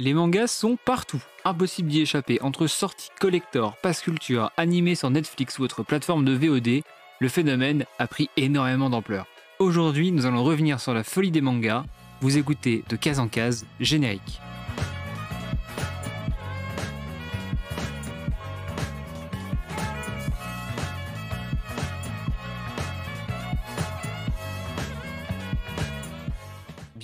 Les mangas sont partout, impossible d'y échapper. Entre sorties collector, pass culture, animés sur Netflix ou autre plateforme de VOD, le phénomène a pris énormément d'ampleur. Aujourd'hui, nous allons revenir sur la folie des mangas. Vous écoutez de case en case, générique.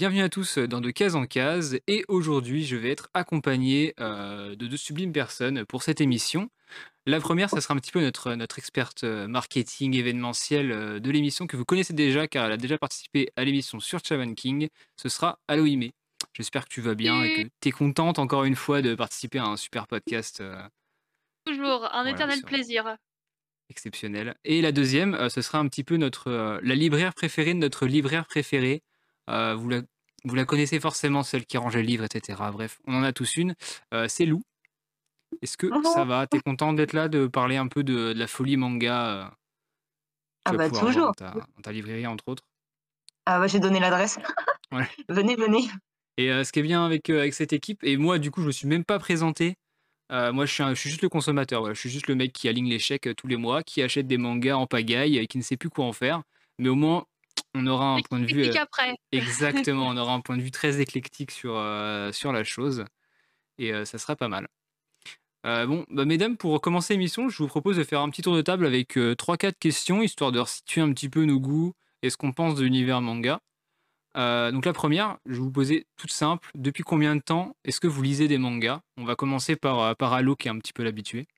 Bienvenue à tous dans De Case en Case et aujourd'hui je vais être accompagné euh, de deux sublimes personnes pour cette émission. La première, ça sera un petit peu notre, notre experte euh, marketing événementiel euh, de l'émission que vous connaissez déjà car elle a déjà participé à l'émission sur Chavan King. Ce sera Aloïmé. J'espère que tu vas bien et que tu es contente encore une fois de participer à un super podcast. Toujours, un éternel plaisir. Exceptionnel. Et la deuxième, ce sera un petit peu notre, la libraire préférée de notre libraire préféré. Euh, vous, la, vous la connaissez forcément, celle qui range les livres, etc. Bref, on en a tous une. Euh, c'est Lou. Est-ce que ça va? T'es content d'être là, de parler un peu de, la folie manga euh, Ah bah toujours. Dans ta, librairie, entre autres? Ah bah j'ai donné l'adresse. venez, venez. Et ce qui est bien avec, avec cette équipe, et moi du coup je me suis même pas présenté, moi je suis, je suis, juste le consommateur, je suis juste le mec qui aligne les chèques tous les mois, qui achète des mangas en pagaille et qui ne sait plus quoi en faire. Mais au moins on aura un point de vue. Euh, après. exactement, on aura un point de vue très éclectique sur, euh, sur la chose. Et euh, ça sera pas mal. bon, bah, mesdames, pour commencer l'émission, je vous propose de faire un petit tour de table avec 3-4 questions, histoire de resituer un petit peu nos goûts et ce qu'on pense de l'univers manga. donc la première, je vais vous poser toute simple. Depuis combien de temps est-ce que vous lisez des mangas? On va commencer par, par Allo, qui est un petit peu l'habitué.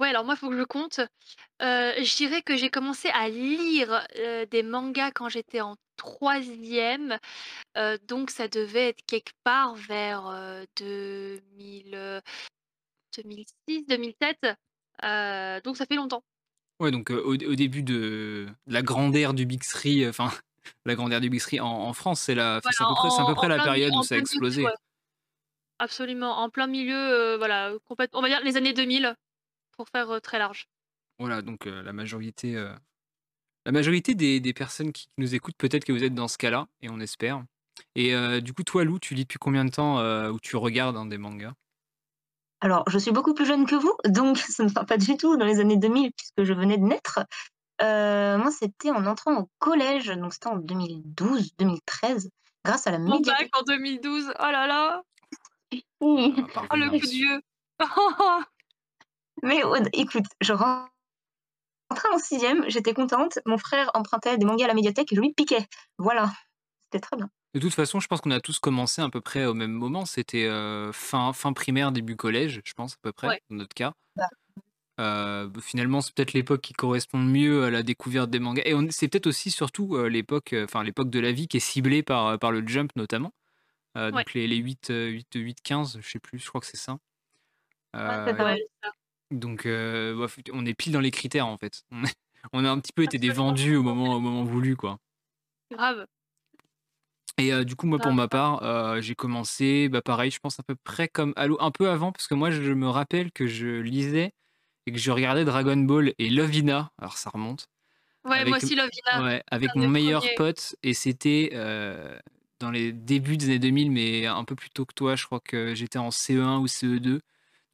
Ouais, alors moi, il faut que je compte. je dirais que j'ai commencé à lire, des mangas quand j'étais en troisième, donc ça devait être quelque part vers, 2000, 2006-2007, donc ça fait longtemps. Ouais, donc au début de la grande ère du Big Three, enfin, la grande ère du Big Three en France, c'est à peu près la période où ça a explosé. Absolument, en plein milieu, voilà, complètement on va dire les années 2000 pour faire très large. Voilà, donc la majorité, la majorité des, des personnes qui nous écoutent, peut-être que vous êtes dans ce cas-là, et on espère. Et du coup, toi, Lou, tu lis depuis combien de temps où tu regardes hein, des mangas? Alors, je suis beaucoup plus jeune que vous, donc ça ne sera pas du tout dans les années 2000, puisque je venais de naître. moi, c'était en entrant au collège, donc c'était en 2012-2013, grâce à la Mon bac en 2012, oh là là Oh, le coup de vieux Mais écoute, je rentrais en sixième, j'étais contente. Mon frère empruntait des mangas à la médiathèque et je lui piquais. Voilà, c'était très bien. De toute façon, je pense qu'on a tous commencé à peu près au même moment. C'était euh, fin, fin primaire, début collège, je pense, à peu près, dans notre cas. Bah. Euh, finalement, c'est peut-être l'époque qui correspond mieux à la découverte des mangas. Et c'est peut-être aussi, surtout, euh, l'époque enfin l'époque de la vie qui est ciblée par, par le Jump, notamment. Donc les, les 8, 8, 8, 15, je sais plus, je crois que c'est ça. Ouais, ça. Donc, euh, on est pile dans les critères en fait. On a un petit peu été des vendus au moment, au moment voulu, quoi. Grave. Et euh, du coup, moi, pour ma part, euh, j'ai commencé, bah, pareil, je pense à peu près comme Halo, un peu avant, parce que moi, je me rappelle que je lisais et que je regardais Dragon Ball et Lovina. Alors, ça remonte. Ouais, moi aussi, Lovina. Ouais, avec mon meilleur pote, et c'était dans les débuts des années 2000, mais un peu plus tôt que toi. Je crois que j'étais en CE1 ou CE2.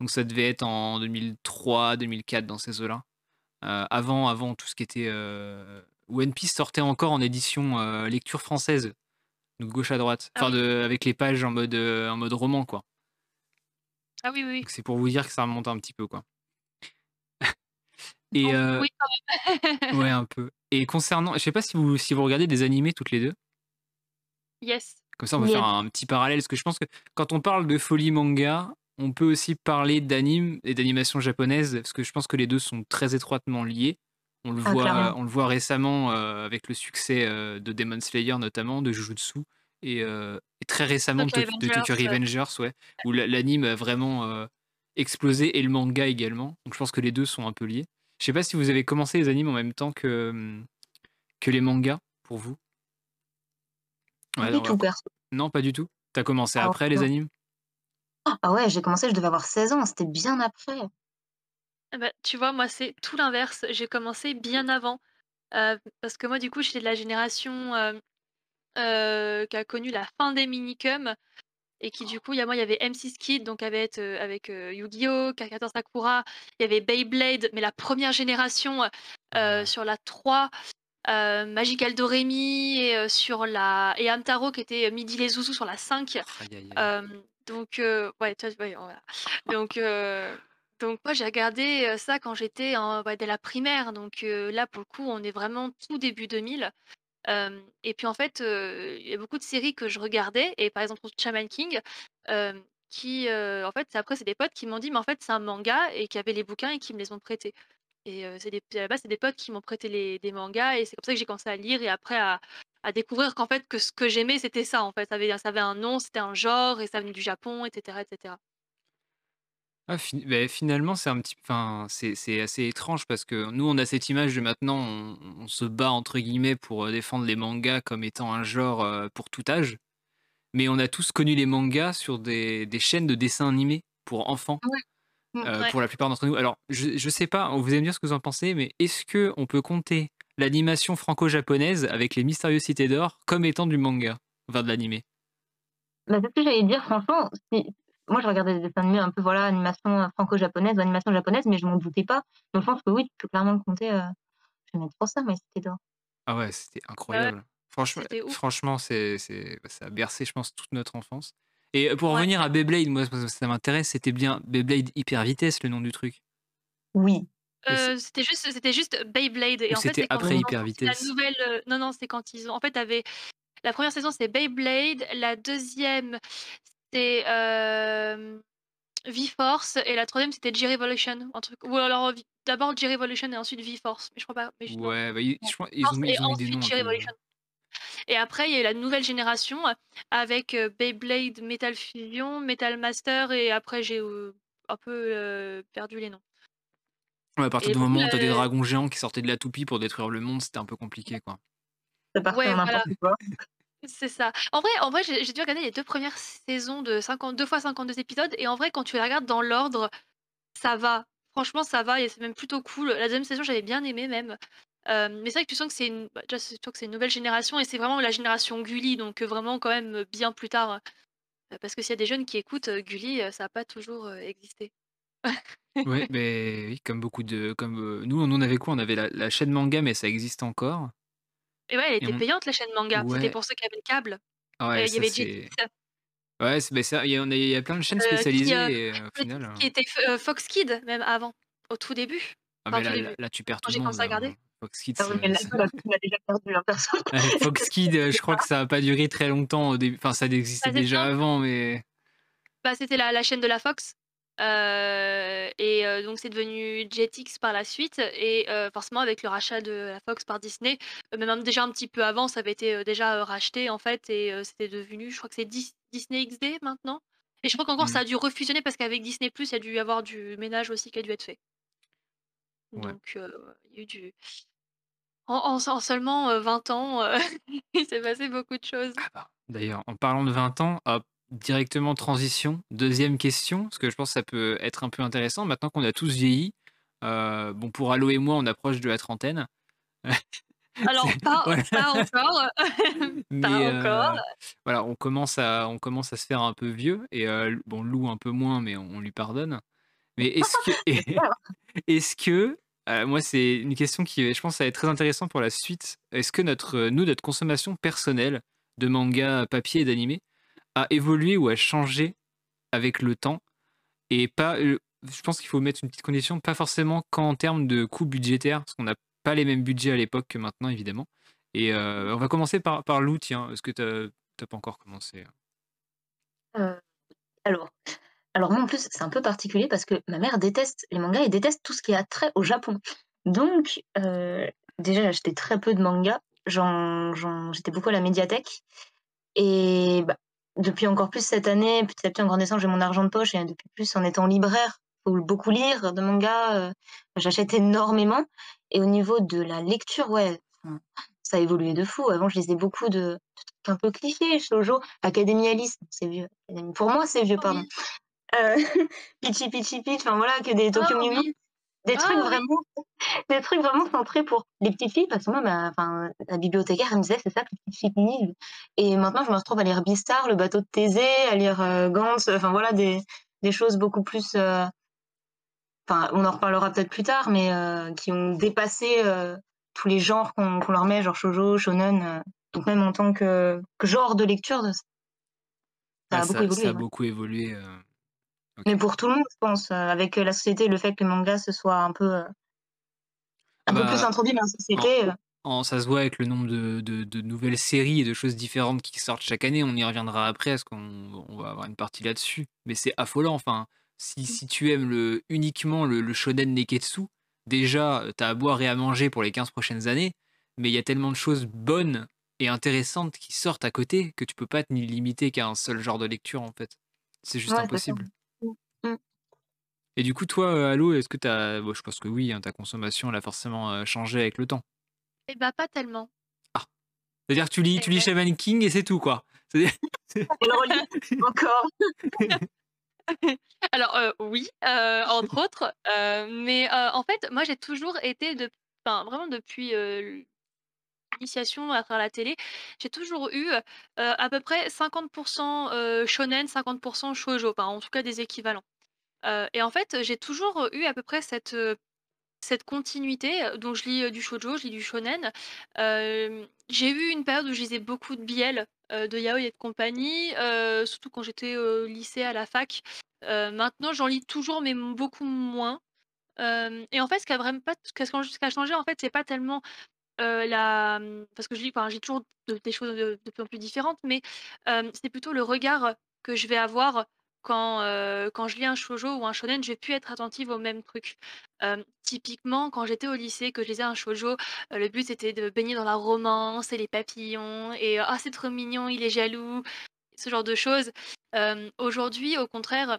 Donc ça devait être en 2003, 2004 dans ces eaux-là. Euh, avant, avant tout ce qui était euh, One Piece sortait encore en édition euh, lecture française, donc gauche à droite, ah enfin avec les pages en mode en mode roman quoi. Ah oui oui. C'est pour vous dire que ça remonte un petit peu quoi. Et oui, ouais un peu. Et concernant, je sais pas si vous si vous regardez des animés toutes les deux. Yes. Comme ça on va faire un petit parallèle parce que je pense que quand on parle de folie manga, on peut aussi parler d'anime et d'animation japonaise, parce que je pense que les deux sont très étroitement liés. On le, ah, voit, on le voit récemment euh, avec le succès euh, de Demon Slayer, notamment, de Jujutsu, et, euh, très récemment de, Tokyo Revengers, ouais, où l'anime a vraiment explosé, et le manga également. Donc je pense que les deux sont un peu liés. Je sais pas si vous avez commencé les animes en même temps que, hum, que les mangas, pour vous? non, pas du tout? T'as commencé après les animes? Ah ouais, j'ai commencé, je devais avoir 16 ans, c'était bien après. Ah bah, tu vois, moi, c'est tout l'inverse. J'ai commencé bien avant. parce que moi, du coup, j'étais de la génération qui a connu la fin des minicums et qui du coup, il y a moi, il y avait M6 Kid, donc avec, avec Yu-Gi-Oh, Kakator Sakura, il y avait Beyblade, mais la première génération sur la 3, Magical Doremi et sur la et Amtaro qui était Midi les Zouzous sur la 5. Donc ouais, Donc donc moi j'ai regardé ça quand j'étais dès la primaire. Donc là pour le coup, on est vraiment tout début 2000 et puis en fait, il y a beaucoup de séries que je regardais et par exemple Shaman King, qui, en fait, après c'est des potes qui m'ont dit: «Mais en fait, c'est un manga» et qui avaient les bouquins et qui me les ont prêtés et c'est des à la base, c'est des potes qui m'ont prêté les des mangas et c'est comme ça que j'ai commencé à lire et après à à découvrir qu'en fait, que ce que j'aimais, c'était ça, en fait. Ça avait ça avait un nom, c'était un genre et ça venait du Japon etc etc Ah beh, finalement, c'est un petit enfin, c'est assez étrange parce que nous, on a cette image de maintenant, on on se bat entre guillemets pour, défendre les mangas comme étant un genre, pour tout âge. Mais on a tous connu les mangas sur des des chaînes de dessins animés pour enfants, mmh, pour la plupart d'entre nous. Alors je je sais pas, vous allez me dire ce que vous en pensez, mais est-ce que on peut compter l'animation franco-japonaise avec les Mystérieuses Cités d'Or comme étant du manga? Enfin de l'animé? Bah, c'est ce que j'allais dire, franchement, moi, je regardais des dessins animés un peu, voilà, animation euh, franco-japonaise animation japonaise, mais je m'en doutais pas. Donc je pense que oui, tu peux clairement compter, euh, je vais mettre pour ça, mais c'était d'or. Ah ouais, c'était incroyable. Franchement franchement, c'est c'est bah, ça a bercé, je pense, toute notre enfance. Et euh, pour revenir à Beyblade, moi, ça m'intéresse, c'était bien Beyblade Hyper Vitesse, le nom du truc? Oui. C'était juste c'était juste Beyblade et en fait, c'était après Hyper Vitesse? la nouvelle, non, non, c'est quand ils ont en fait, tu la première saison, c'est Beyblade, la deuxième c'était, V-Force et la troisième c'était G-Revolution, un truc ou alors d'abord G-Revolution et ensuite V-Force, mais je crois pas, mais Ouais, bah, je crois ils ont mis ils ont mis des noms et après il y a eu la nouvelle génération avec, Beyblade Metal Fusion, Metal Master et après j'ai, un peu, perdu les noms. Ouais, à partir du moment où tu as des dragons géants qui sortaient de la toupie pour détruire le monde, c'était un peu compliqué, quoi. Ouais, voilà. C'est ça. En vrai en vrai, j'ai dû regarder les deux premières saisons de 50 2 fois 52 épisodes et en vrai, quand tu les regardes dans l'ordre, ça va. Franchement, ça va et c'est même plutôt cool. La deuxième saison, j'avais bien aimé même. mais c'est vrai que tu sens que c'est une bah, déjà, c'est que c'est une nouvelle génération et c'est vraiment la génération Gulli, donc vraiment quand même, bien plus tard. parce que s'il y a des jeunes qui écoutent, Gulli, ça a pas toujours, existé. Ouais, mais oui, comme beaucoup de comme, nous, on en avait quoi? On avait la la chaîne manga, mais ça existe encore. Et ouais, elle était payante la chaîne manga. C'était pour ceux qui avaient le câble. Ouais, il y avait Jetix. Ouais, c'est ça, il y a il y a plein de chaînes spécialisées et au final, qui était Fox Kids même avant, au tout début. Ah mais là là tu perds tout le monde Fox Kids, Ah mais là, déjà perdu, hein, Fox Kids, je crois que ça a pas duré très longtemps au début enfin ça existait déjà avant mais Bah, c'était la la chaîne de la Fox. Et donc c'est devenu Jetix par la suite et forcément avec le rachat de la Fox par Disney, même déjà un petit peu avant, ça avait été, déjà, racheté en fait et c'était devenu je crois que c'est Disney XD maintenant et je crois qu'encore ça mmh. a dû refusionner parce qu'avec Disney+, il y a dû y avoir du ménage aussi qui a dû être fait. Donc il y a eu du en en seulement, 20 ans, il s'est passé beaucoup de choses. Ah bah, d'ailleurs en parlant de 20 ans, hop Directement transition. Deuxième question, parce que je pense que ça peut être un peu intéressant. Maintenant qu'on a tous vieilli, euh, bon, pour Allo et moi, on approche de la trentaine. Alors, pas, encore. pas euh, encore. voilà, on commence, à, on commence à se faire un peu vieux. Et euh, bon, Lou un peu moins, mais on, lui pardonne. Mais est-ce que, est-ce que moi, c'est une question qui, je pense, ça va être très intéressant pour la suite. Est-ce que notre, nous, notre consommation personnelle de manga, papier et d'animé, a évolué ou a changé avec le temps. Et pas je pense qu'il faut mettre une petite condition pas forcément qu'en termes de coûts budgétaires parce qu'on n'a pas les mêmes budgets à l'époque que maintenant évidemment. Et on va commencer par, par Lou tiens. Est-ce que tu n'as pas encore commencé? Euh, alors alors moi en plus c'est un peu particulier parce que ma mère déteste les mangas et déteste tout ce qui a trait au Japon. Donc euh, déjà acheté très peu de mangas. J'étais beaucoup à la médiathèque. Et bah, depuis encore plus cette année, petit à petit en grandissant, j'ai mon argent de poche et depuis plus en étant libraire, faut beaucoup lire de mangas, euh, j'achète énormément. Et au niveau de la lecture, ouais, ça a évolué de fou. Avant, je lisais beaucoup de, trucs un peu clichés, shoujo, Académie Alice, c'est vieux. Pour moi, c'est vieux, pardon. Euh, Pichi Pichi Pitch, enfin voilà, que des Tokyo oh, Des trucs Ah vraiment des trucs vraiment centrés pour les petites filles parce que moi ma enfin, la bibliothécaire elle me disait: «C'est ça les petites filles et maintenant je me retrouve à lire Beastars, Le bateau de Thésée, à lire, heu, Gantz, enfin voilà des des choses beaucoup plus, heu enfin on en reparlera peut-être plus tard mais heu, qui ont dépassé, heu, tous les genres qu'on leur met genre shoujo, shonen, donc même en tant que que genre de lecture ça Ah a beaucoup ça ça évolué, a ouais. beaucoup évolué, Mais pour tout le monde je pense, heu, avec, heu, la société, le fait que le manga se soit un peu, heu Ah un peu plus bah, introduit dans la société, en ça se voit avec le nombre de de de nouvelles séries et de choses différentes qui sortent chaque année. On y reviendra après parce qu'on on va avoir une partie là-dessus. Mais c'est affolant, enfin, si Mmh. si tu aimes le uniquement le le shonen neketsu, déjà, heu, tu as à boire et à manger pour les 15 prochaines années, mais il y a tellement de choses bonnes et intéressantes qui sortent à côté que tu peux pas te limiter qu'à un seul genre de lecture, en fait. C'est juste Ouais, impossible. Et du coup, toi, heu, Halo, est-ce que tu as bon, je pense que oui, hein, ta consommation, elle a forcément, changé avec le temps? Et bah, pas tellement. Ah! C'est-à-dire tu lis tu lis. Shaman King et c'est tout, quoi? C'est Elle relit encore. Alors, oui, heu, entre autres, heu, mais, en fait, moi j'ai toujours été de enfin vraiment depuis, heu, l'initiation à travers la télé, j'ai toujours eu, à peu près 50 heu, shonen, 50% shoujo, enfin en tout cas des équivalents. Et en fait, j'ai toujours, eu à peu près cette, continuité, donc je lis, du shoujo, je lis du shonen. J'ai eu une période où je lisais beaucoup de BL, de yaoi et de compagnie, surtout quand j'étais au lycée, à la fac. Maintenant j'en lis toujours mais beaucoup moins. Et en fait ce qui a vraiment pas ce qui a changé en fait, c'est pas tellement, la, mmh parce que je lis enfin, j'ai toujours de des choses de plus en plus différentes, mais, c'est plutôt le regard que je vais avoir quand, quand je lis un shoujo ou un shonen, je vais plus être attentive aux mêmes trucs. Hem, typiquement, quand j'étais au lycée, que je lisais un shoujo, le but c'était de baigner dans la romance et les papillons et «Ah c'est trop mignon, il est jaloux», ce genre de choses. Aujourd'hui, au contraire,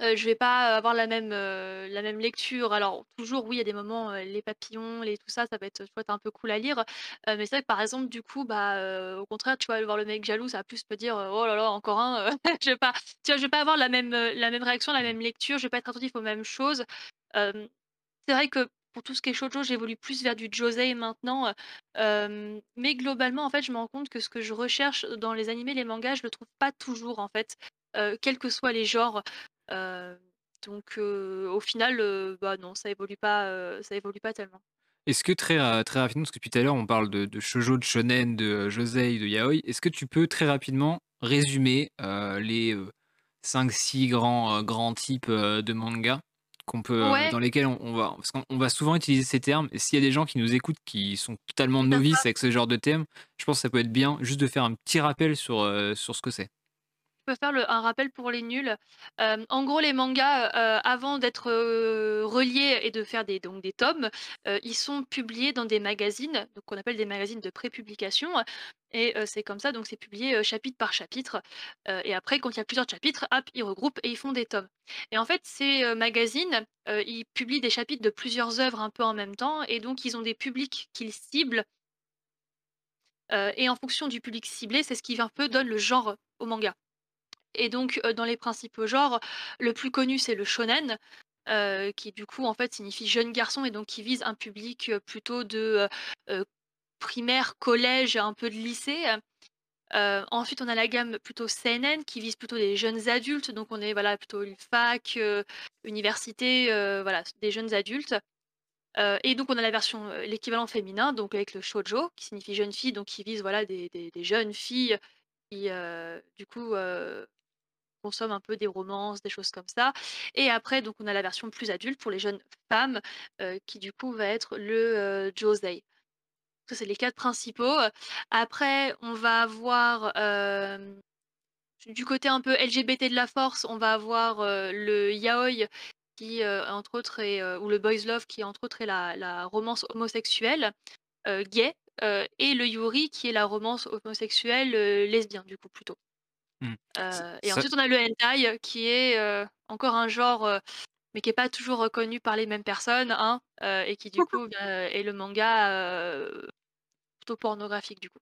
Heu, je vais pas avoir la même, la même lecture. Alors toujours oui, il y a des moments, les papillons, les tout ça, ça va être, tu vois, un peu cool à lire. Mais c'est vrai que par exemple du coup, bah, au contraire, tu vois, voir le mec jaloux, ça va plus me dire, «Oh là là, encore un», je vais pas tu vois, je vais pas avoir la même, la même réaction, la Mmh. même lecture, je vais pas être attentif aux mêmes choses. C'est vrai que pour tout ce qui est shoujo, j'évolue plus vers du josei maintenant, mais globalement, en fait, je me rends compte que ce que je recherche dans les animés, les mangas, je le trouve pas toujours en fait, quels que soient les genres. Heu, donc heu, au final, heu, bah, non, ça évolue pas, ça évolue pas tellement. Est-ce que très ra très rapidement, parce que depuis tout à l'heure on parle de de shoujo, de shonen, de, josei, de yaoi, est-ce que tu peux très rapidement résumer, les, heu, 5-6 grands, grands types, de mangas qu'on peut, Ouais, dans lesquels on on va parce qu'on on va souvent utiliser ces termes et s'il y a des gens qui nous écoutent qui sont totalement novices avec ce genre de termes, je pense que ça peut être bien juste de faire un petit rappel sur, sur ce que c'est. Je peux faire un rappel pour les nuls. Hem, en gros, les mangas, heu, avant d'être, heu, reliés et de faire des donc des tomes, ils sont publiés dans des magazines, qu'on appelle des magazines de prépublication. Et c'est comme ça, donc c'est publié, chapitre par chapitre, et après quand il y a plusieurs chapitres, hop, ils regroupent et ils font des tomes. Et en fait, ces, magazines, ils publient des chapitres de plusieurs œuvres un peu en même temps. Et donc ils ont des publics qu'ils ciblent, et en fonction du public ciblé, c'est ce qui un peu donne le genre au manga. Et donc, dans les principaux genres, le plus connu, c'est le shonen, qui du coup, en fait, signifie jeune garçon et donc qui vise un public, plutôt de, primaire, collège, un peu de lycée. Ensuite, on a la gamme plutôt seinen qui vise plutôt les jeunes adultes, donc on est, voilà, plutôt une fac, université, voilà, des jeunes adultes. Et donc on a la version, l'équivalent féminin, donc avec le shoujo qui signifie jeune fille, donc qui vise, voilà, des des des jeunes filles qui, du coup, consomme un peu des romances, des choses comme ça et après donc on a la version plus adulte pour les jeunes femmes, qui du coup va être le, heu, josei. Ça c'est les 4 principaux, après on va avoir, du côté un peu LGBT de la force, on va avoir, le yaoi qui, entre autres est, ou le boys love qui entre autres est la romance homosexuelle, gay, et le yuri qui est la romance homosexuelle, heu, lesbien du coup plutôt. Mmh. Et ça ensuite on a le hentai qui est, encore un genre, mais qui est pas toujours reconnu par les mêmes personnes, hein, et qui du coup, est le manga, plutôt pornographique du coup.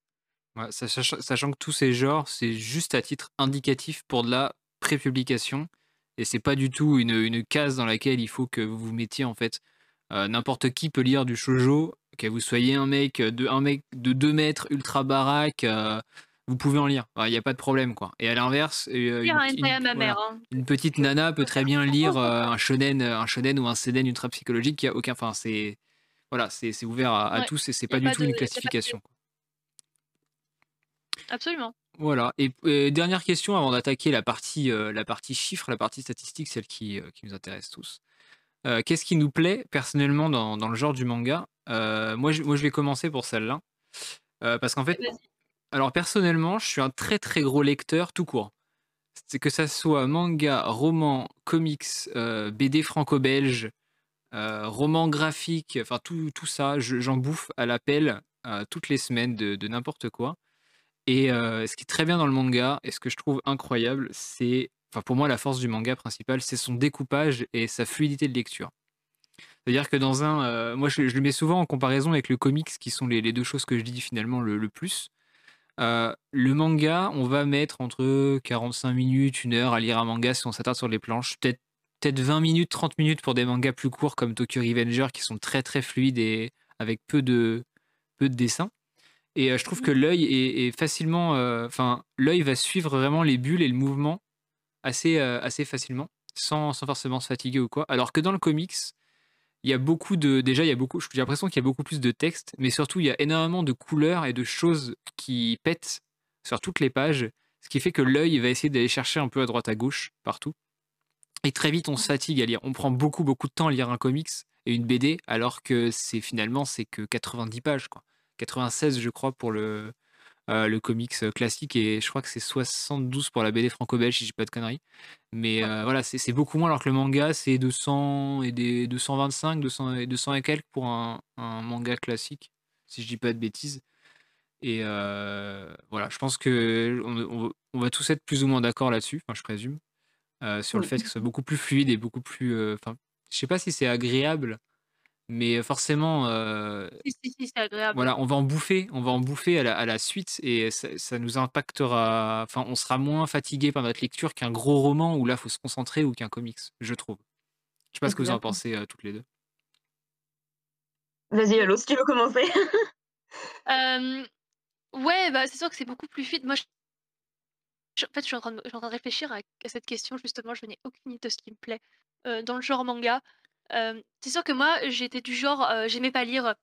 Ouais, sachant sachant que tous ces genres, c'est juste à titre indicatif pour de la prépublication Et c'est pas du tout une, une, case dans laquelle il faut que vous vous mettiez en fait. N'importe qui peut lire du shojo, que vous soyez un mec de, un mec de 2 mètres ultra baraque, vous pouvez en lire. Il n'y a pas de problème, quoi. Et à l'inverse, une, une, petite nana peut très bien lire un shonen, un shonen ou un seinen ultra psychologique qui a aucun. Enfin, c'est voilà, c'est ouvert à, tous et c'est pas du tout une classification. Absolument. Voilà. Et, dernière question avant d'attaquer la partie, la partie chiffres, la partie statistique, celle qui, qui nous intéresse tous. Qu'est-ce qui nous plaît personnellement dans, dans, le genre du manga? Moi, je, moi, je vais commencer pour celle-là. parce qu'en fait, alors personnellement, je suis un très très gros lecteur tout court. C'est que ça soit manga, roman, comics, euh, BD franco-belge, euh, roman graphique, enfin tout, tout ça, j'en bouffe à l'appel euh, toutes les semaines de, n'importe quoi. Et ce qui est très bien dans le manga, et ce que je trouve incroyable, c'est, enfin pour moi la force du manga principal, c'est son découpage et sa fluidité de lecture. C'est-à-dire que dans un, moi je, le mets souvent en comparaison avec le comics, qui sont les, deux choses que je dis finalement le plus. Euh, le manga, on va mettre entre 45 minutes, une heure à lire un manga si on s'attarde sur les planches. Peut-être peut 20 minutes, 30 minutes pour des mangas plus courts comme Tokyo Revenger qui sont très très fluides et avec peu de, peu de dessins. Et euh, je trouve que l'œil est, facilement. Euh, enfin, l'œil va suivre vraiment les bulles et le mouvement assez, assez facilement, sans, sans forcément se fatiguer ou quoi. Alors que dans le comics, il y a beaucoup de déjà il y a beaucoup j'ai l'impression qu'il y a beaucoup plus de texte mais surtout il y a énormément de couleurs et de choses qui pètent sur toutes les pages ce qui fait que l'œil va essayer d'aller chercher un peu à droite à gauche partout. Et très vite on se fatigue à lire. On prend beaucoup beaucoup de temps à lire un comics et une BD alors que c'est finalement c'est que 90 pages quoi. 96 je crois pour le euh, le comics euh, classique et je crois que c'est 72 pour la BD franco-belge si j'ai pas de conneries. Mais euh, voilà, c'est beaucoup moins alors que le manga c'est 200 et des 225, 200 et 200 et quelques pour un, manga classique si je dis pas de bêtises. Et voilà, je pense que on, va tous être plus ou moins d'accord là-dessus, enfin je présume, sur le fait que ce soit beaucoup plus fluide et beaucoup plus. Enfin, je sais pas si c'est agréable mais forcément, voilà, on va en bouffer, on va en bouffer à la, suite et ça, nous impactera. Enfin, on sera moins fatigué par notre lecture qu'un gros roman où là, faut se concentrer ou qu'un comics, je trouve. Je sais pas ce que vous en pensez toutes les deux. Vas-y, Allo, si tu veux commencer. ouais, bah, c'est sûr que c'est beaucoup plus fluide. Moi, en fait, je suis en train de, de réfléchir à, cette question, justement, je n'ai aucune idée de ce qui me plaît dans le genre manga c'est sûr que moi, j'étais du genre, j'aimais pas lire,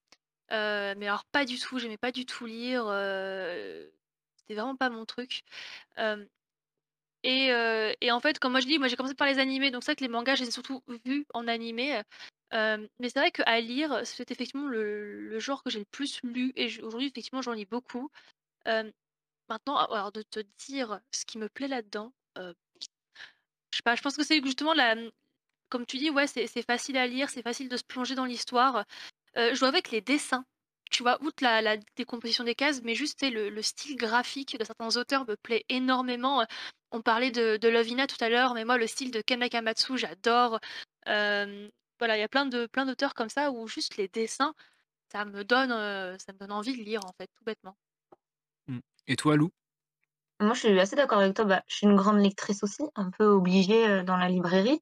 mais alors pas du tout, j'aimais pas du tout lire, c'était vraiment pas mon truc. et et en fait, comme moi je dis, moi j'ai commencé par les animés, donc c'est vrai que les mangas, je les ai surtout vus en animé, mais c'est vrai qu'à lire, c'est effectivement le genre que j'ai le plus lu et aujourd'hui effectivement j'en lis beaucoup. maintenant, alors de te dire ce qui me plaît là-dedans, je sais pas, je pense que c'est justement la, comme tu dis, ouais, c'est facile à lire, c'est facile de se plonger dans l'histoire. je vois avec les dessins, tu vois, outre la, décomposition des cases, mais juste le, style graphique de certains auteurs me plaît énormément. On parlait de, de Lovina tout à l'heure, mais moi, le style de Ken Nakamatsu, j'adore. voilà, il y a plein de plein d'auteurs comme ça où juste les dessins, ça me donne, ça me donne envie de lire, en fait, tout bêtement. Mmh. Et toi, Lou? Moi, je suis assez d'accord avec toi. Bah, je suis une grande lectrice aussi, un peu obligée dans la librairie.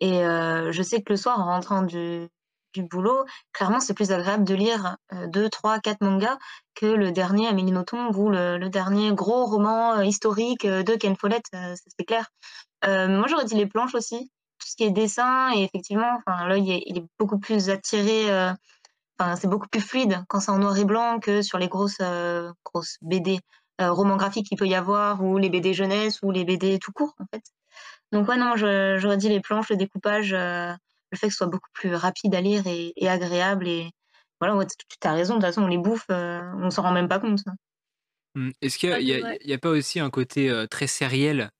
Et je sais que le soir, en rentrant du du boulot, clairement, c'est plus agréable de lire, deux, trois, quatre mangas que le dernier Amélie Nothomb ou le dernier gros roman, historique, de Ken Follett, c'est clair. moi, j'aurais dit les planches aussi, tout ce qui est dessin et effectivement, l'œil il est beaucoup plus attiré, enfin, c'est beaucoup plus fluide quand c'est en noir et blanc que sur les grosses, grosses BD, romans graphiques qu'il peut y avoir ou les BD jeunesse ou les BD tout court, en fait. Donc ouais, non, j'aurais dit les planches, le découpage, euh, le fait que ce soit beaucoup plus rapide à lire et, agréable. Et voilà, tu as raison, de toute façon, on les bouffe, euh, on s'en rend même pas compte. Mmh. Est-ce qu'il n'y a, pas aussi un côté euh, très sériel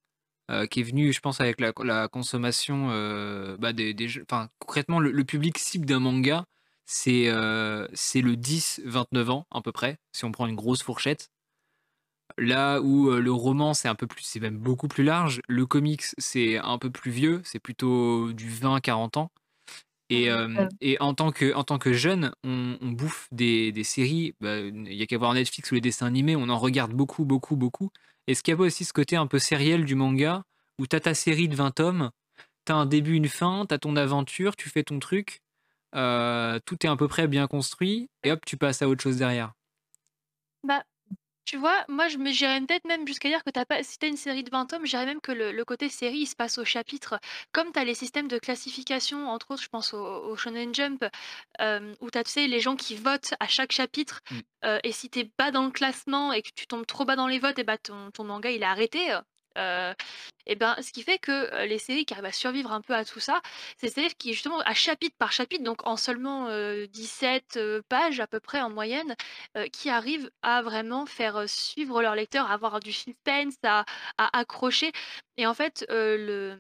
qui est venu, je pense, avec la, consommation bah, des, Enfin, concrètement, le, public cible d'un manga, c'est c'est le 10-29 ans à peu près, si on prend une grosse fourchette. Là où le roman, c'est un peu plus, c'est même beaucoup plus large. Le comics, c'est un peu plus vieux, c'est plutôt du 20-40 ans. Et, et, en, tant que, en tant que jeune, on, bouffe des, des séries. Bah, il y a qu'à voir Netflix ou les dessins animés, on en regarde beaucoup, beaucoup, beaucoup. Est-ce qu'il y a pas aussi ce côté un peu sériel du manga où tu as ta série de 20 tomes, tu as un début, une fin, tu as ton aventure, tu fais ton truc, euh, tout est à peu près bien construit, et hop, tu passes à autre chose derrière? Bah, tu vois, moi, je me j'irais peut-être même jusqu'à dire que t'as pas si tu une série de 20 tomes, je même que le côté série, il se passe au chapitre. Comme tu as les systèmes de classification, entre autres, je pense au Shonen Jump, où tu as, tu sais, les gens qui votent à chaque chapitre, mmh. et si tu es bas dans le classement et que tu tombes trop bas dans les votes et bah, ton ton manga, il est arrêté, et ben, ce qui fait que les séries qui arrivent à survivre un peu à tout ça, c'est séries qui, justement, à chapitre par chapitre, donc en seulement 17 pages à peu près en moyenne, qui arrivent à vraiment faire suivre leur lecteur, à avoir du suspense, à, accrocher. Et en fait, le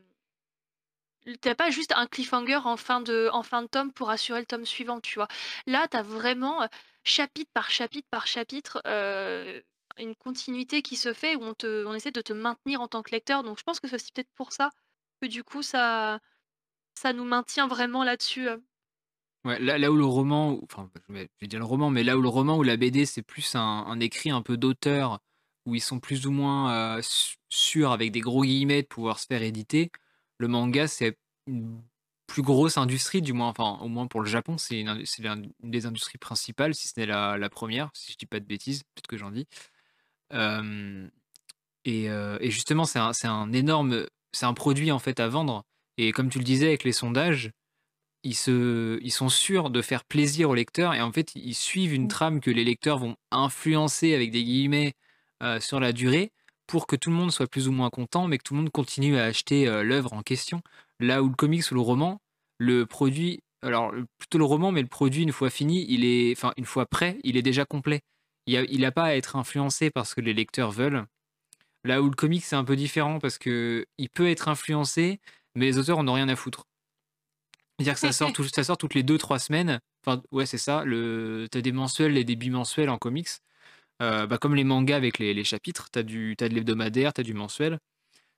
t'as pas juste un cliffhanger en fin de, en fin de tome pour assurer le tome suivant, tu vois. Là, tu as vraiment chapitre par chapitre par chapitre une continuité qui se fait où on, essaie de te maintenir en tant que lecteur. Donc je pense que c'est peut-être pour ça que du coup ça, ça nous maintient vraiment là-dessus. Euh. Là où le roman, enfin je vais, dire le roman, mais là où le roman ou la BD c'est plus un, écrit un peu d'auteur où ils sont plus ou moins euh, sûrs avec des gros guillemets de pouvoir se faire éditer, le manga c'est une plus grosse industrie, du moins, enfin au moins pour le Japon, c'est une, une, des industries principales, si ce n'est la, la première, si je dis pas de bêtises, peut-être que j'en dis et justement, c'est un un énorme c'est un produit, en fait, à vendre et comme tu le disais avec les sondages, ils se ils sont sûrs de faire plaisir aux lecteurs et en fait, ils suivent une mmh. trame que les lecteurs vont «influencer» avec des guillemets, sur la durée pour que tout le monde soit plus ou moins content, mais que tout le monde continue à acheter, l'œuvre en question. Là où le comics ou le roman, le produit alors, plutôt le roman, mais le produit, une fois fini, il est enfin, une fois prêt, il est déjà complet. Il n'a pas à être influencé parce que les lecteurs veulent. Là où le comic, c'est un peu différent parce que il peut être influencé, mais les auteurs en ont rien à foutre. C'est-à-dire que ça sort, ça sort toutes les 2-3 semaines. Enfin, ouais, c'est ça. Le, as des mensuels et des bimensuels en comics. Euh, bah, comme les mangas avec les, chapitres, tu as, du, as de l'hebdomadaire, tu as du mensuel.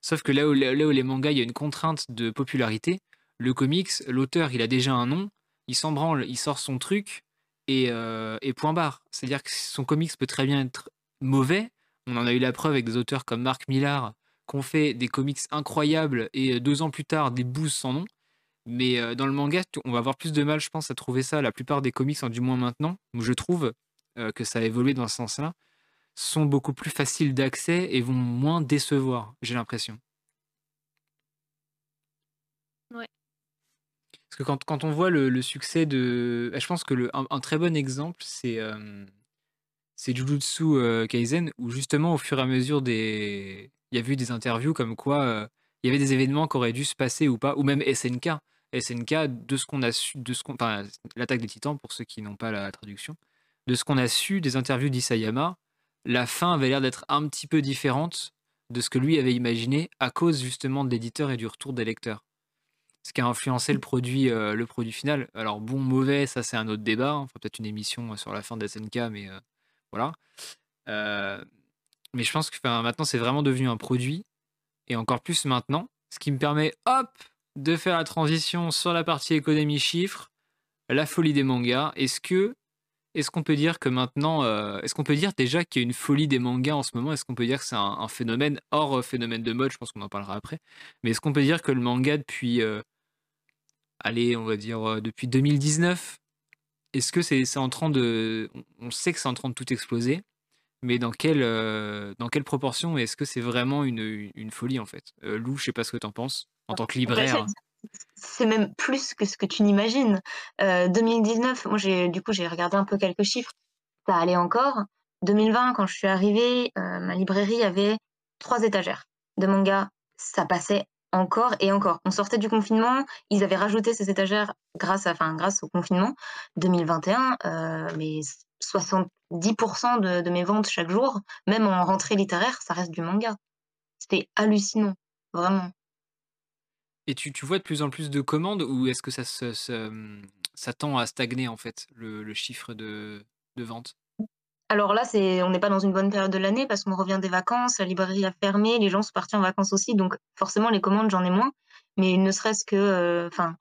Sauf que là où, là où les mangas, il y a une contrainte de popularité, le comics, l'auteur, il a déjà un nom, il s'en branle, il sort son truc, euh, et, point barre. C'est-à-dire que son comics peut très bien être mauvais. On en a eu la preuve avec des auteurs comme Marc Millar qui ont fait des comics incroyables et euh, deux ans plus tard des bouses sans nom. Mais euh, dans le manga, on va avoir plus de mal, je pense, à trouver ça. La plupart des comics, du moins maintenant, où je trouve que ça a évolué dans ce sens-là, sont beaucoup plus faciles d'accès et vont moins décevoir, j'ai l'impression. Quand, quand on voit le, succès de. Je pense que le, un, très bon exemple, c'est euh, Jujutsu euh, Kaisen, où justement, au fur et à mesure des. Il y a eu des interviews comme quoi euh, il y avait des événements qui auraient dû se passer ou pas, ou même SNK. SNK, de ce qu'on a su, de ce enfin, l'attaque des titans, pour ceux qui n'ont pas la traduction, de ce qu'on a su des interviews d'Isayama, la fin avait l'air d'être un petit peu différente de ce que lui avait imaginé à cause justement de l'éditeur et du retour des lecteurs ce qui a influencé le produit, euh, le produit final. Alors bon, mauvais, ça c'est un autre débat. Enfin, peut-être une émission euh, sur la fin de SNK, mais euh, voilà. mais je pense que maintenant c'est vraiment devenu un produit, et encore plus maintenant, ce qui me permet, hop, de faire la transition sur la partie économie chiffres, la folie des mangas. Est-ce que est-ce qu'on peut dire que maintenant, est-ce qu'on peut dire déjà qu'il y a une folie des mangas en ce moment? Est-ce qu'on peut dire que c'est un, phénomène hors phénomène de mode? Je pense qu'on en parlera après. Mais est-ce qu'on peut dire que le manga depuis allez, on va dire, euh, depuis 2019. Est-ce que c'est en train de. On sait que c'est en train de tout exploser, mais dans quelle, euh, dans quelle proportion Est-ce que c'est vraiment une, une, folie, en fait? Euh, Lou, je sais pas ce que tu en penses, en tant que libraire. C'est même plus que ce que tu n'imagines. 2019, moi, j'ai du coup, j'ai regardé un peu quelques chiffres. Ça allait encore. 2020, quand je suis arrivée, ma librairie avait trois étagères de manga. Ça passait encore et encore. On sortait du confinement, ils avaient rajouté ces étagères grâce, à, enfin, grâce au confinement 2021, euh, mais 70% de, mes ventes chaque jour, même en rentrée littéraire, ça reste du manga. C'était hallucinant, vraiment. Et tu, vois de plus en plus de commandes ou est-ce que ça, tend à stagner en fait, le, le chiffre de, de vente? Alors là, c'est, on n'est pas dans une bonne période de l'année parce qu'on revient des vacances, la librairie a fermé, les gens sont partis en vacances aussi, donc forcément les commandes j'en ai moins. Mais ne serait-ce que, euh, enfin,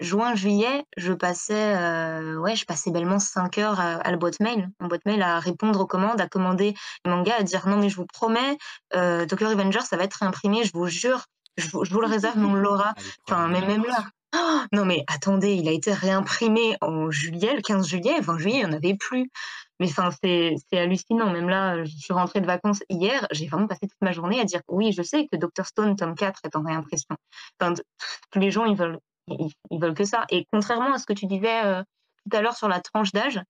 juin, juillet, je passais, euh, ouais, je passais bellement 5 heures à, la boîte mail, en boîte mail à répondre aux commandes, à commander les mangas, à dire non mais je vous promets, euh, Tokyo Revenger ça va être imprimé, je vous jure, Je, vous le réserve, mais on l'aura. Enfin, mais même là. Oh, non, mais attendez, il a été réimprimé en juillet, le 15 juillet, enfin juillet, il n'y en avait plus. Mais c'est hallucinant. Même là, je suis rentrée de vacances hier, j'ai vraiment passé toute ma journée à dire oui, je sais que Dr. Stone, tome 4, est en réimpression. Enfin, tous les gens, ils veulent, ils, veulent que ça. Et contrairement à ce que tu disais euh, tout à l'heure sur la tranche d'âge,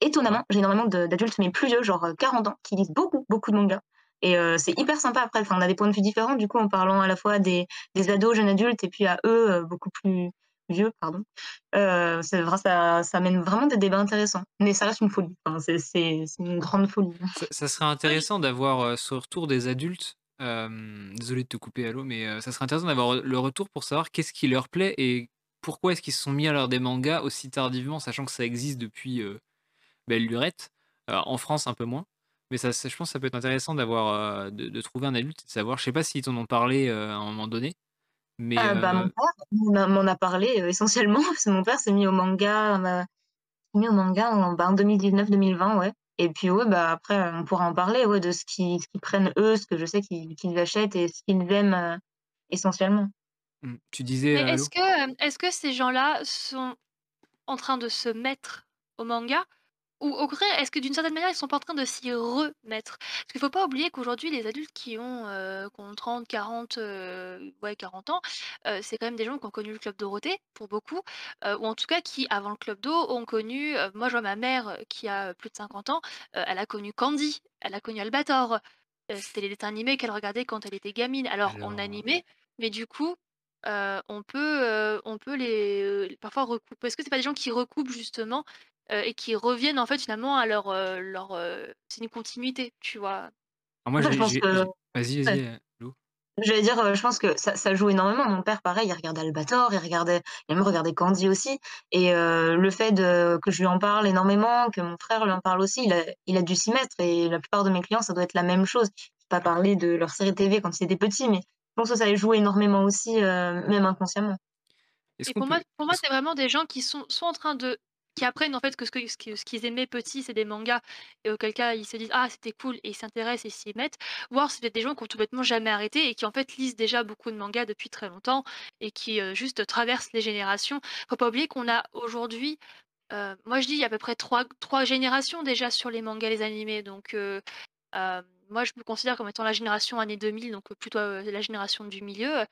étonnamment, j'ai énormément d'adultes, mais plus vieux, genre 40 euh, ans, qui lisent beaucoup, beaucoup de mangas. Et euh, c'est hyper sympa après. Enfin, on a des points de vue différents, du coup, en parlant à la fois des, des ados, jeunes adultes, et puis à eux, beaucoup plus vieux, pardon. Euh, ça, ça mène vraiment des débats intéressants. Mais ça reste une folie. Enfin, c'est une grande folie. Ça, serait intéressant d'avoir ce retour des adultes. désolé de te couper, Allo, mais ça serait intéressant d'avoir le retour pour savoir qu'est-ce qui leur plaît et pourquoi est-ce qu'ils se sont mis à l'heure des mangas aussi tardivement, sachant que ça existe depuis belle lurette. en France, un peu moins. Mais ça, je pense que ça peut être intéressant d'avoir, de, trouver un adulte, de savoir. Je sais pas s'ils t'en ont parlé à un moment donné. Mais ah, bah, mon père m'en a parlé essentiellement parce que mon père s'est mis au manga, mis au manga en, bah, 2019-2020, ouais. Et puis ouais, bah après on pourra en parler, ouais, de ce qu'ils prennent eux, ce que je sais qu'ils achètent et ce qu'ils aiment essentiellement. Mmh. Tu disais. est-ce que, est-ce que ces gens-là sont en train de se mettre au manga? Ou au contraire, est-ce que d'une certaine manière, ils sont pas en train de s'y remettre? Parce qu'il faut pas oublier qu'aujourd'hui, les adultes qui ont, 30, 40, ouais 40 ans, c'est quand même des gens qui ont connu le Club Dorothée, pour beaucoup, ou en tout cas qui, avant le Club d'eau, ont connu, moi je vois ma mère, qui a, plus de 50 ans, elle a connu Candy, elle a connu Albator, c'était les dessins animés qu'elle regardait quand elle était gamine. Alors en animé, mais du coup, on peut, on peut les, parfois recouper est-ce que c'est pas des gens qui recoupent justement et qui reviennent en fait finalement à leur, leur c'est une continuité, tu vois? moi j'ai vas-y, vas-y, Lou. J'allais dire, je pense que ça ça joue énormément. Mon père, pareil, il regardait Albator, il regardait il a même regardé Candy aussi et le fait de que je lui en parle énormément, que mon frère lui en parle aussi, il a il a dû s'y mettre et la plupart de mes clients, ça doit être la même chose. Pas parler de leur série TV quand ils étaient petits, mais je pense que ça a joué énormément aussi, même inconsciemment. Et pour moi pour moi, c'est vraiment des gens qui sont soit en train de qui apprennent en fait que ce que ce qu'ils aimaient petits, c'est des mangas et auquel cas ils se disent: «Ah c'était cool» et ils s'intéressent et s'y mettent. Voire c'est des gens qui ont complètement jamais arrêté et qui en fait lisent déjà beaucoup de mangas depuis très longtemps et qui, juste traversent les générations. Faut pas oublier qu'on a aujourd'hui, moi je dis il y a à peu près trois trois générations déjà sur les mangas, les animés donc moi je me considère comme étant la génération année 2000 donc plutôt, la génération du milieu.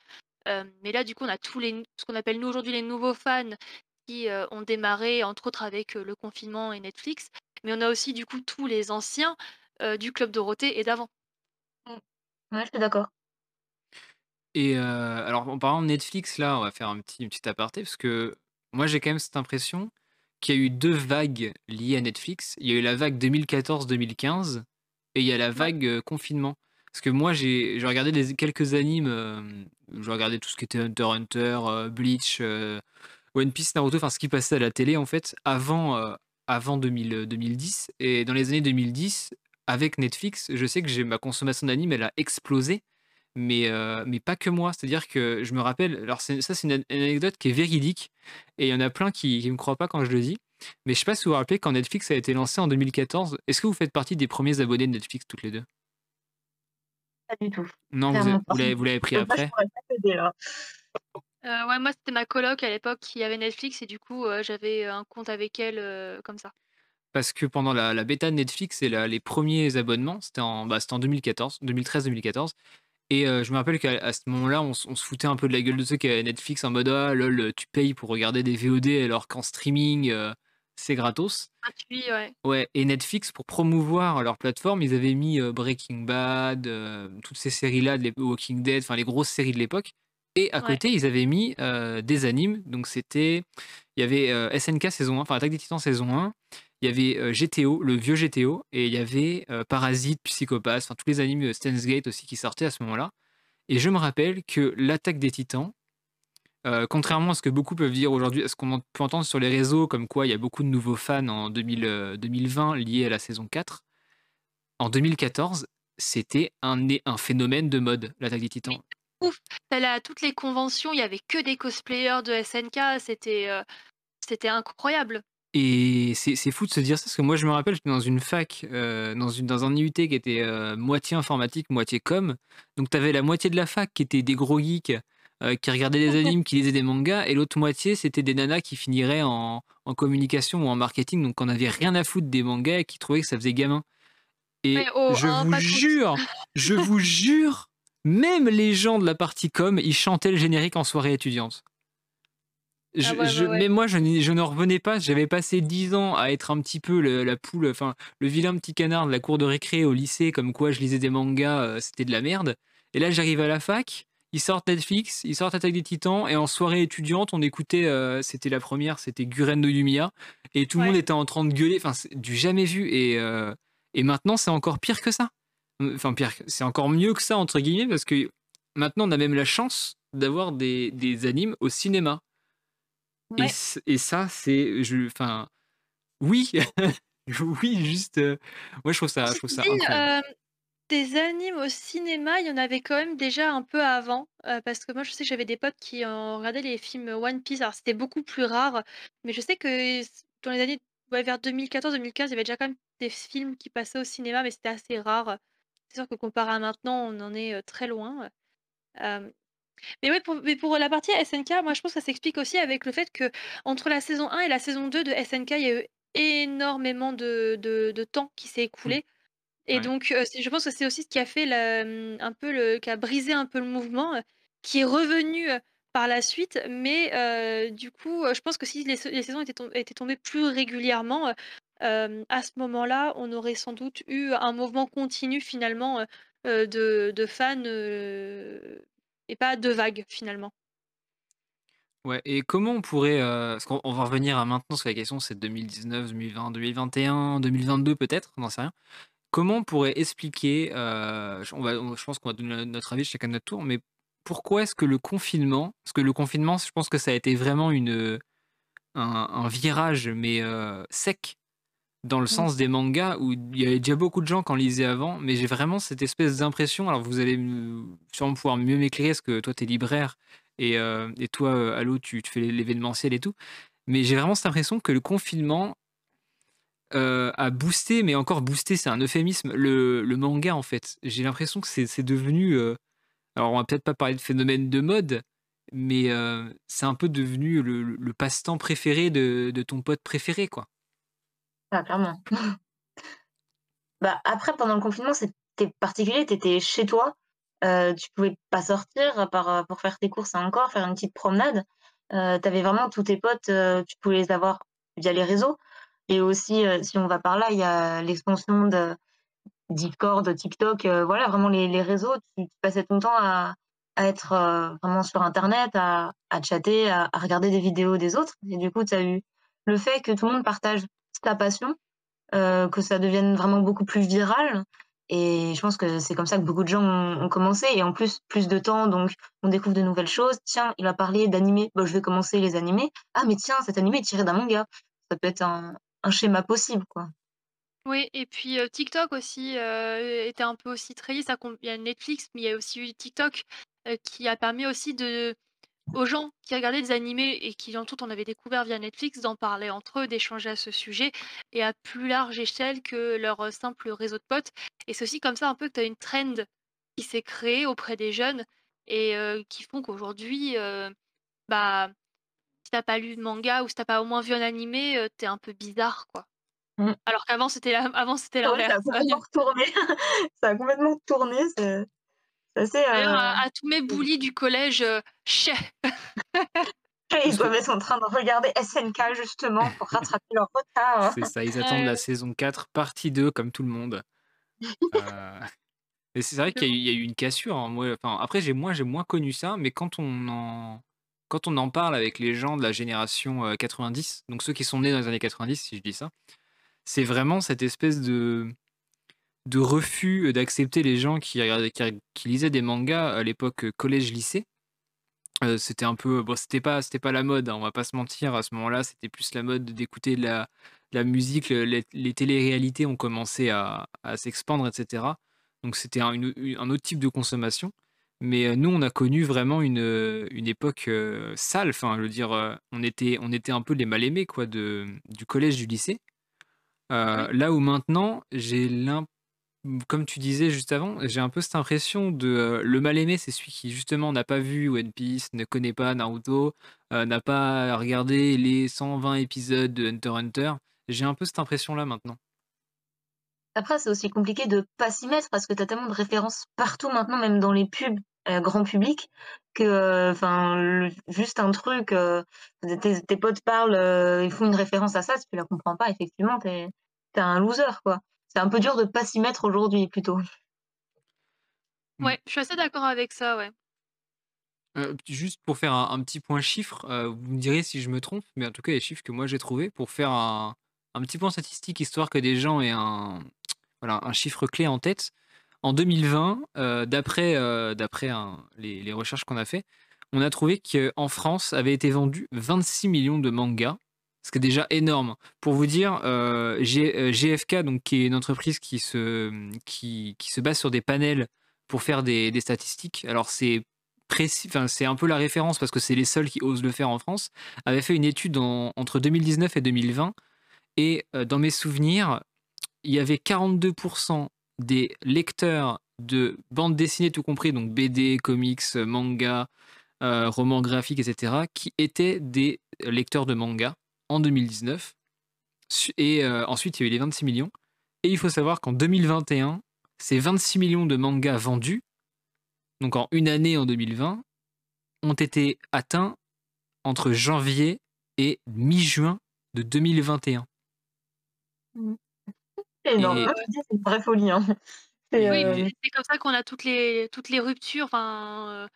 mais là du coup on a tous les ce qu'on appelle nous aujourd'hui les nouveaux fans ont démarré, entre autres avec le confinement et Netflix. Mais on a aussi du coup tous les anciens du Club Dorothée et d'avant. Mmh. Ouais, je suis d'accord. Et alors en parlant de Netflix, là, on va faire un petit, petit aparté, parce que moi j'ai quand même cette impression qu'il y a eu deux vagues liées à Netflix. Il y a eu la vague 2014-2015 et il y a la vague confinement. Parce que moi j'ai regardé des, quelques animes, j'ai regardé tout ce qui était Hunter Hunter, Bleach, One Piece, Naruto, enfin ce qui passait à la télé en fait avant, euh, avant 2010. Et dans les années 2010, avec Netflix, je sais que j'ai ma consommation d'anime, elle a explosé. Mais, euh, mais pas que moi. C'est-à-dire que je me rappelle, alors ça c'est une, anecdote qui est véridique, et il y en a plein qui ne me croient pas quand je le dis. Mais je sais pas si vous vous rappelez quand Netflix a été lancé en 2014, est-ce que vous faites partie des premiers abonnés de Netflix toutes les deux? Pas du tout. Non, vous, l'avez pris après? Euh, ouais, moi, c'était ma coloc à l'époque qui avait Netflix et du coup, euh, j'avais un compte avec elle, euh, comme ça. Parce que pendant la, la bêta de Netflix et les premiers abonnements, c'était en, bah, en 2014, 2013-2014. Et je me rappelle qu'à ce moment-là, on, se foutait un peu de la gueule de ceux qui avaient Netflix en mode Ah, lol, tu payes pour regarder des VOD alors qu'en streaming, c'est gratos. ouais. Ouais, et Netflix, pour promouvoir leur plateforme, ils avaient mis Breaking Bad, toutes ces séries-là, de Walking Dead, enfin les grosses séries de l'époque. Et à côté, ils avaient mis des animes. Donc, c'était. Il y avait SNK saison 1, enfin Attaque des Titans saison 1. Il y avait GTO, le vieux GTO. Et il y avait Parasite, Psychopathe, enfin tous les animes Stan's Gate aussi qui sortaient à ce moment-là. Et je me rappelle que l'Attaque des Titans, contrairement à ce que beaucoup peuvent dire aujourd'hui, à ce qu'on peut entendre sur les réseaux, comme quoi il y a beaucoup de nouveaux fans en 2020 liés à la saison 4, en 2014, c'était un, un phénomène de mode, l'Attaque des Titans ouf. à toutes les conventions, il y avait que des cosplayers de SNK, c'était, c'était incroyable. Et c'est fou de se dire ça, parce que moi je me rappelle, j'étais dans une fac, euh, dans, une, dans un IUT qui était euh, moitié informatique, moitié com. Donc tu avais la moitié de la fac qui était des gros geeks, euh, qui regardaient des animes, qui lisaient des mangas, et l'autre moitié c'était des nanas qui finiraient en, en, communication ou en marketing, donc on n'avait rien à foutre des mangas et qui trouvaient que ça faisait gamin. Et je vous jure, je vous jure, même les gens de la partie com, ils chantaient le générique en soirée étudiante. Ah mais moi, je, je ne revenais pas. J'avais passé dix ans à être un petit peu le, la poule, enfin, le vilain petit canard de la cour de récré au lycée, comme quoi je lisais des mangas, euh, c'était de la merde. Et là, j'arrive à la fac, ils sortent Netflix, ils sortent Attaque des Titans, et en soirée étudiante, on écoutait, euh, c'était la première, c'était Guren no Yumiya, et tout le monde était en train de gueuler, enfin, du jamais vu. Et, euh, et maintenant, c'est encore pire que ça. Enfin, pire, c'est encore mieux que ça, entre guillemets, parce que maintenant, on a même la chance d'avoir des, des animes au cinéma. Et, ça, c'est. Enfin. Oui Oui, juste. moi, je trouve ça, je trouve ça incroyable. des animes au cinéma, il y en avait quand même déjà un peu avant. parce que moi, je sais que j'avais des potes qui ont regardé les films One Piece. Alors, c'était beaucoup plus rare. Mais je sais que dans les années vers 2014-2015, il y avait déjà quand même des films qui passaient au cinéma, mais c'était assez rare. C'est sûr que comparé à maintenant, on en est très loin. Mais ouais, pour, mais pour la partie SNK, moi je pense que ça s'explique aussi avec le fait que entre la saison 1 et la saison 2 de SNK, il y a eu énormément de, de, temps qui s'est mmh. écoulé. Et donc, je pense que c'est aussi ce qui a fait mmh, un peu le, qui a brisé un peu le mouvement, qui est revenu par la suite. Mais du coup, je pense que si les, saisons étaient, étaient, tombées plus régulièrement, à ce moment-là, on aurait sans doute eu un mouvement continu finalement de, de, fans et pas deux vagues finalement. Ouais, et comment on pourrait, parce qu'on va revenir à maintenant, parce que la question c'est 2019, 2020, 2021, 2022 peut-être, on n'en sait rien. Comment on pourrait expliquer, on va, je pense qu'on va donner notre avis chacun de notre tour, mais pourquoi est-ce que le confinement, parce que le confinement, je pense que ça a été vraiment une, un, virage, mais sec dans le sens des mangas où il y avait déjà beaucoup de gens qui en lisaient avant, mais j'ai vraiment cette espèce d'impression. Alors, vous allez sûrement pouvoir mieux m'éclairer parce que toi, tu es libraire et, euh, et toi, euh, Allo, tu, tu fais l'événementiel et tout. Mais j'ai vraiment cette impression que le confinement euh, a boosté, mais encore boosté, c'est un euphémisme, le, le manga en fait. J'ai l'impression que c'est devenu. alors, on va peut-être pas parler de phénomène de mode, mais c'est un peu devenu le, le passe-temps préféré de, de ton pote préféré, quoi. Ah, clairement. Bah, après, pendant le confinement, c'était particulier. Tu étais chez toi. Euh, tu pouvais pas sortir par, pour faire tes courses encore, faire une petite promenade. Euh, tu avais vraiment tous tes potes, euh, tu pouvais les avoir via les réseaux. Et aussi, euh, si on va par là, il y a l'expansion de Discord, TikTok, voilà, vraiment les, les réseaux. Tu, passais ton temps à, à être vraiment sur Internet, à, à chatter, à, à, regarder des vidéos des autres. Et du coup, tu as eu le fait que tout le monde partage ta passion, euh, que ça devienne vraiment beaucoup plus viral. Et je pense que c'est comme ça que beaucoup de gens ont, commencé. Et en plus, plus de temps, donc on découvre de nouvelles choses. Tiens, il a parlé d'animé, bon, je vais commencer les animés. Ah, mais tiens, cet animé est tiré d'un manga. Ça peut être un, schéma possible, quoi. Oui, et puis euh, TikTok aussi euh, était un peu aussi très il y a Netflix, mais il y a aussi eu TikTok qui a permis aussi de aux gens qui regardaient des animés et qui en tout on avait découvert via Netflix d'en parler entre eux, d'échanger à ce sujet et à plus large échelle que leur euh, simple réseau de potes. Et c'est aussi comme ça un peu que tu as une trend qui s'est créée auprès des jeunes et euh, qui font qu'aujourd'hui, euh, bah, si t'as pas lu de manga ou si t'as pas au moins vu un animé, t'es un peu bizarre, quoi. Mmh. Alors qu'avant c'était avant c'était l'inverse. ça a complètement tourné. ça a complètement tourné. Euh, à, tous mes boulis du collège, euh, Ils doivent être en train de regarder SNK justement pour rattraper leur retard. C'est ça, ils attendent la saison 4, partie 2, comme tout le monde. Euh, et c'est vrai qu'il y, a eu une cassure. Hein. Moi, enfin, après, j'ai moins, moins connu ça, mais quand on en quand on en parle avec les gens de la génération 90, donc ceux qui sont nés dans les années 90, si je dis ça, c'est vraiment cette espèce de de refus euh, d'accepter les gens qui, qui, lisaient des mangas à l'époque euh, collège-lycée. Euh, c'était un peu bon c'était pas c'était pas la mode hein, on va pas se mentir à ce moment-là c'était plus la mode d'écouter la, la musique les, les télé-réalités ont commencé à, à s'expandre etc donc c'était un, un, autre type de consommation Mais nous, on a connu vraiment une, une époque sale. Enfin, je veux dire, on était, on était un peu les mal-aimés quoi, de, du collège, du lycée. Là où maintenant, j'ai l'impression comme tu disais juste avant, j'ai un peu cette impression de le mal-aimé, c'est celui qui justement n'a pas vu One Piece, ne connaît pas Naruto, n'a pas regardé les 120 épisodes de Hunter x Hunter. J'ai un peu cette impression-là maintenant. Après, c'est aussi compliqué de pas s'y mettre parce que tu as tellement de références partout maintenant, même dans les pubs grand public, que enfin juste un truc, tes, potes parlent, ils font une référence à ça, si tu la comprends pas, effectivement, t'es es un loser, quoi c'est un peu dur de pas s'y mettre aujourd'hui plutôt. Mmh. Ouais, je suis assez d'accord avec ça, ouais. juste pour faire un, petit point chiffre, vous me direz si je me trompe, mais en tout cas, les chiffres que moi j'ai trouvés pour faire un, petit point statistique, histoire que des gens aient un, voilà, un chiffre clé en tête. En 2020, d'après d'après les, les recherches qu'on a fait, on a trouvé qu'en France avait été vendu 26 millions de mangas ce qui est déjà énorme. Pour vous dire, euh, GFK, euh, donc, qui est une entreprise qui se, qui, se base sur des panels pour faire des, statistiques, alors c'est c'est un peu la référence parce que c'est les seuls qui osent le faire en France, avait fait une étude entre 2019 et 2020. Et euh, dans mes souvenirs, il y avait 42% des lecteurs de bandes dessinées tout compris, donc BD, comics, manga, romans graphiques, etc., qui étaient des lecteurs de manga en 2019. Et euh, ensuite, il y a eu les 26 millions. Et il faut savoir qu'en 2021, ces 26 millions de mangas vendus, donc en une année en 2020, ont été atteints entre janvier et mi-juin de 2021. C'est énorme, c'est une vraie folie. Hein. Oui, euh, c'est comme ça qu'on a toutes les, toutes les ruptures, enfin, euh,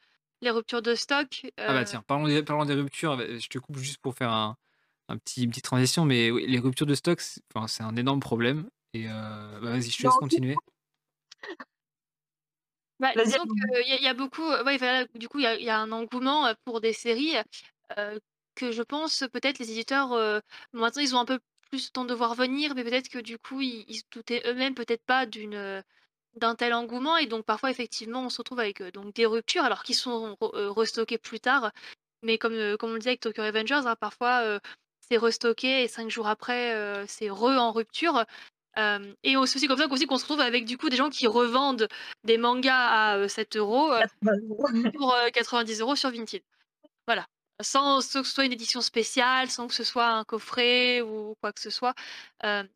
les ruptures de stock. Ah bah tiens, parlons des, parlons des ruptures, je te coupe juste pour faire un, un petit, une petite transition, mais oui, les ruptures de stock, c'est enfin, un énorme problème. Et euh, bah, vas-y, je te laisse continuer. Bah, disons qu'il y, a beaucoup, ouais, du coup, il y, a un engouement pour des séries que je pense peut-être les éditeurs, maintenant, ils ont un peu plus le temps de voir venir, mais peut-être que du coup, ils, ils se doutaient eux-mêmes peut-être pas d'une d'un tel engouement et donc parfois effectivement on se retrouve avec donc des ruptures alors qu'ils sont restockés plus tard mais comme, comme on le disait avec Tokyo Revengers hein, parfois c'est restocké et cinq jours après, c'est re en rupture. et aussi comme ça aussi qu'on se retrouve avec du coup des gens qui revendent des mangas à 7 euros pour 90 euros sur Vinted. Voilà. Sans que ce soit une édition spéciale, sans que ce soit un coffret ou quoi que ce soit.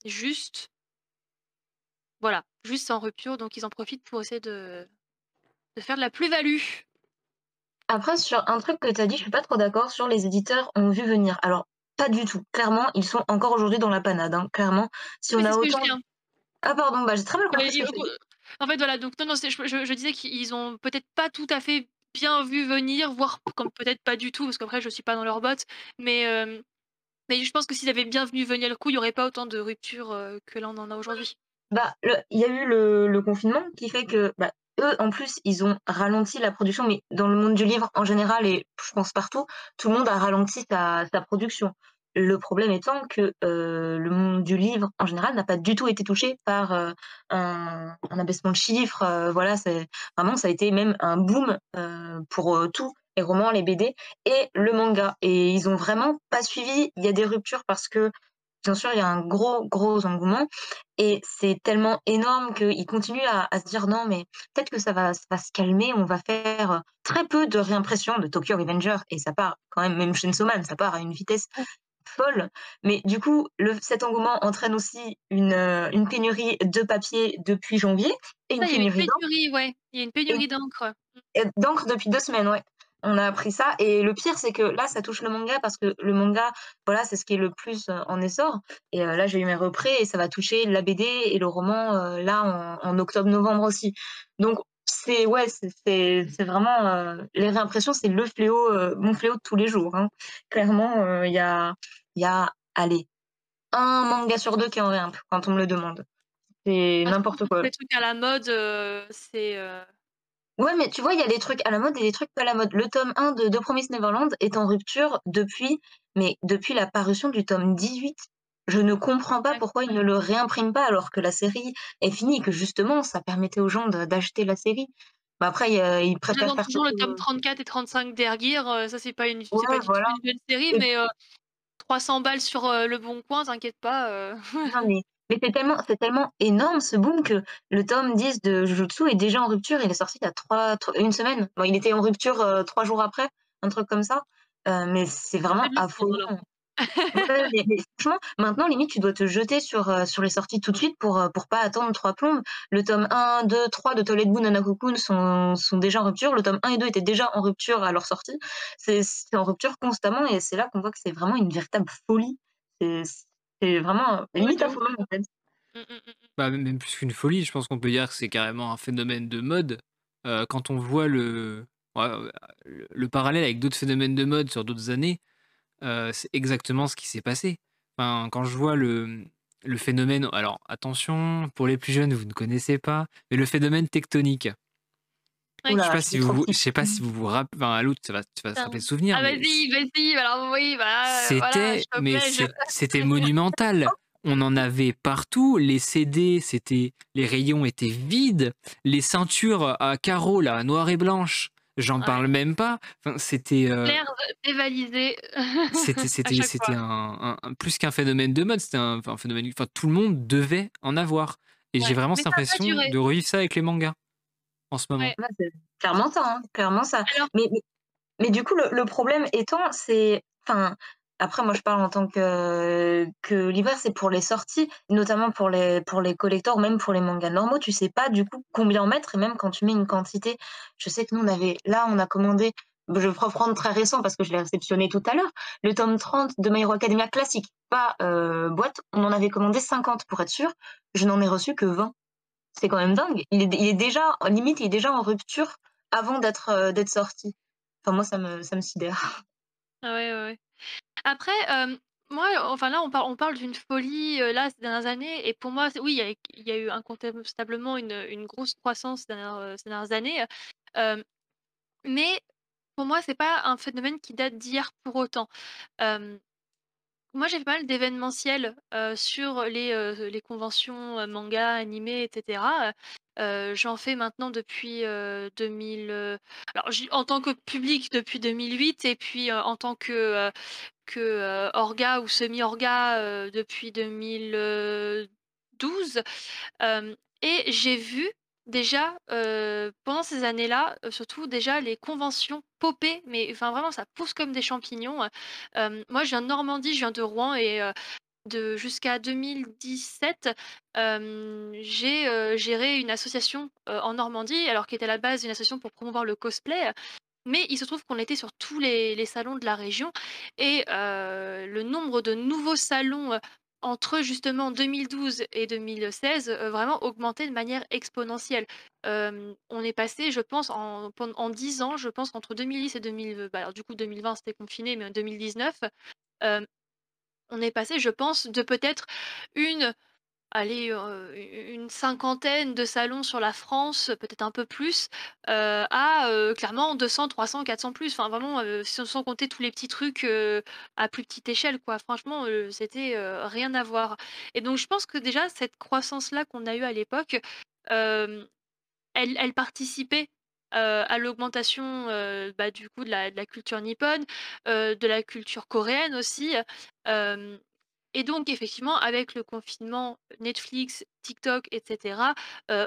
juste, voilà, juste en rupture. Donc ils en profitent pour essayer de, de faire de la plus-value. Après, sur un truc que tu as dit, je suis pas trop d'accord sur les éditeurs ont vu venir. Alors, pas du tout. Clairement, ils sont encore aujourd'hui dans la panade. Hein. Clairement, si on a autant. Ah pardon, bah, j'ai très mal compris. en fait, voilà. Donc non, non, je, je, disais qu'ils ont peut-être pas tout à fait bien vu venir, voire comme peut-être pas du tout, parce qu'après je suis pas dans leur botte. Mais euh, mais je pense que s'ils avaient bien vu venir le coup, il y aurait pas autant de ruptures euh, que là on en a aujourd'hui. Bah, il y a eu le, le, confinement qui fait que bah, eux, en plus, ils ont ralenti la production, mais dans le monde du livre en général, et je pense partout, tout le monde a ralenti sa, production. Le problème étant que euh, le monde du livre en général n'a pas du tout été touché par euh, un, abaissement de chiffres. Euh, voilà, vraiment ça a été même un boom pour tout les romans, les BD et le manga. Et ils ont vraiment pas suivi. Il y a des ruptures parce que bien sûr, il y a un gros, gros engouement. Et c'est tellement énorme qu'ils continuent à, se dire non, mais peut-être que ça va, se calmer. On va faire très peu de réimpression de Tokyo Revenger. Et ça part quand même, même Chainsaw Man, ça part à une vitesse folle. Mais du coup, le, cet engouement entraîne aussi une, une pénurie de papier depuis janvier. Et une pénurie, ouais. Il y a une pénurie d'encre. D'encre depuis deux semaines, ouais on a appris ça. Et le pire, c'est que là, ça touche le manga parce que le manga, voilà, c'est ce qui est le plus euh, en essor. Et euh, là, j'ai eu mes représ et ça va toucher la BD et le roman euh, là en, octobre-novembre aussi. Donc, c'est ouais, c'est vraiment les réimpressions, c'est le fléau, mon fléau de tous les jours. Hein. Clairement, il y a, y a, allez, un manga sur deux qui est en réimp quand on me le demande. C'est n'importe quoi. Les trucs à la mode, c'est Ouais, mais tu vois, il y a des trucs à la mode et des trucs pas à la mode. Le tome 1 de The Promise Neverland est en rupture depuis, mais depuis la parution du tome 18. Je ne comprends pas pourquoi ils ne le réimpriment pas alors que la série est finie, que justement, ça permettait aux gens d'acheter la série. Mais après, ils préfèrent faire toujours le tome 34 et 35 d'Ergir, ça c'est pas une pas Ouais, une série, mais 300 balles sur, Le Bon Coin, t'inquiète pas, Non, mais mais c'est tellement c'est tellement énorme ce boom que le tome 10 de Jujutsu est déjà en rupture. Il est sorti il y a trois une semaine. Bon, il était en rupture, trois jours après, un truc comme ça, mais c'est vraiment affolant franchement, maintenant, limite, tu dois te jeter sur, euh, sur les sorties tout de suite pour, euh, pour pas attendre trois plombes. Le tome 1, 2, 3 de Toilet Boon Nanakokun sont, sont déjà en rupture. Le tome 1 et 2 étaient déjà en rupture à leur sortie. C'est en rupture constamment et c'est là qu'on voit que c'est vraiment une véritable folie. C'est vraiment limite affolant en fait. Mmh, mmh, mmh, bah, même plus qu'une folie, je pense qu'on peut dire que c'est carrément un phénomène de mode. Euh, quand on voit le, le parallèle avec d'autres phénomènes de mode sur d'autres années, c'est exactement ce qui s'est passé. Enfin, quand je vois le, le phénomène, alors attention, pour les plus jeunes, vous ne connaissez pas, mais le phénomène tectonique. Je sais pas si vous, je sais pas si vous vous rappelez, enfin, à l'autre, tu vas, tu vas se rappeler souvenir. Ah, vas-y, vas-y, alors oui, bah, C'était, mais c'était monumental. On en avait partout. Les CD, c'était, les rayons étaient vides. Les ceintures à carreaux, là, noires et blanches, J'en parle même pas. Enfin, c'était. Euh, L'air dévalisé. c'était c'était c'était un, plus qu'un phénomène de mode. C'était un, phénomène. Enfin, tout le monde devait en avoir. Et j'ai vraiment cette impression de revivre ça avec les mangas en ce moment. clairement ça, hein, clairement ça. Mais, mais, du coup, le, le problème étant, c'est, enfin, après, moi, je parle en tant que, que libraire, c'est pour les sorties, notamment pour les, pour les collecteurs, même pour les mangas normaux. Tu sais pas du coup combien en mettre, et même quand tu mets une quantité. Je sais que nous, on avait, là, on a commandé, je vais prendre très récent parce que je l'ai réceptionné tout à l'heure, le tome 30 de My Hero Academia classique, pas euh, boîte. On en avait commandé 50 pour être sûr. Je n'en ai reçu que 20. C'est quand même dingue. Il est, il est déjà, limite, il est déjà en rupture avant d'être euh, sorti. Enfin, moi, ça me, ça me sidère. Ah ouais, ouais. Après, moi, enfin là, on parle on parle d'une folie, là, ces dernières années et pour moi, oui, il y a eu incontestablement une, une grosse croissance ces dernières, ces dernières années, mais pour moi, c'est pas un phénomène qui date d'hier pour autant. Moi, j'ai fait pas mal d'événementiels, sur les, conventions, manga, animés etc. j'en fais maintenant depuis, 2000, alors en tant que public depuis 2008 et puis, en tant que Orga ou semi-Orga depuis 2012. et j'ai vu déjà pendant ces années-là, surtout déjà les conventions popper, mais enfin vraiment ça pousse comme des champignons. moi je viens de Normandie, je viens de Rouen et de jusqu'à 2017, j'ai géré une association en Normandie, alors qui était à la base une association pour promouvoir le cosplay. Mais il se trouve qu'on était sur tous les, salons de la région et le nombre de nouveaux salons entre justement 2012 et 2016 vraiment augmenté de manière exponentielle. on est passé, je pense, en, en 10 ans, je pense qu'entre 2010 et 2020, bah, alors du coup 2020 c'était confiné, mais en 2019, on est passé, je pense, de peut-être une allez, une cinquantaine de salons sur la France, peut-être un peu plus, à clairement 200, 300, 400 plus. Enfin, vraiment, sans compter tous les petits trucs à plus petite échelle, quoi. Franchement, c'était rien à voir. Et donc, je pense que déjà, cette croissance-là qu'on a eue à l'époque, elle, elle participait à l'augmentation bah, du coup de la, de la culture nippone, de la culture coréenne aussi. Et donc, effectivement, avec le confinement, Netflix, TikTok, etc.,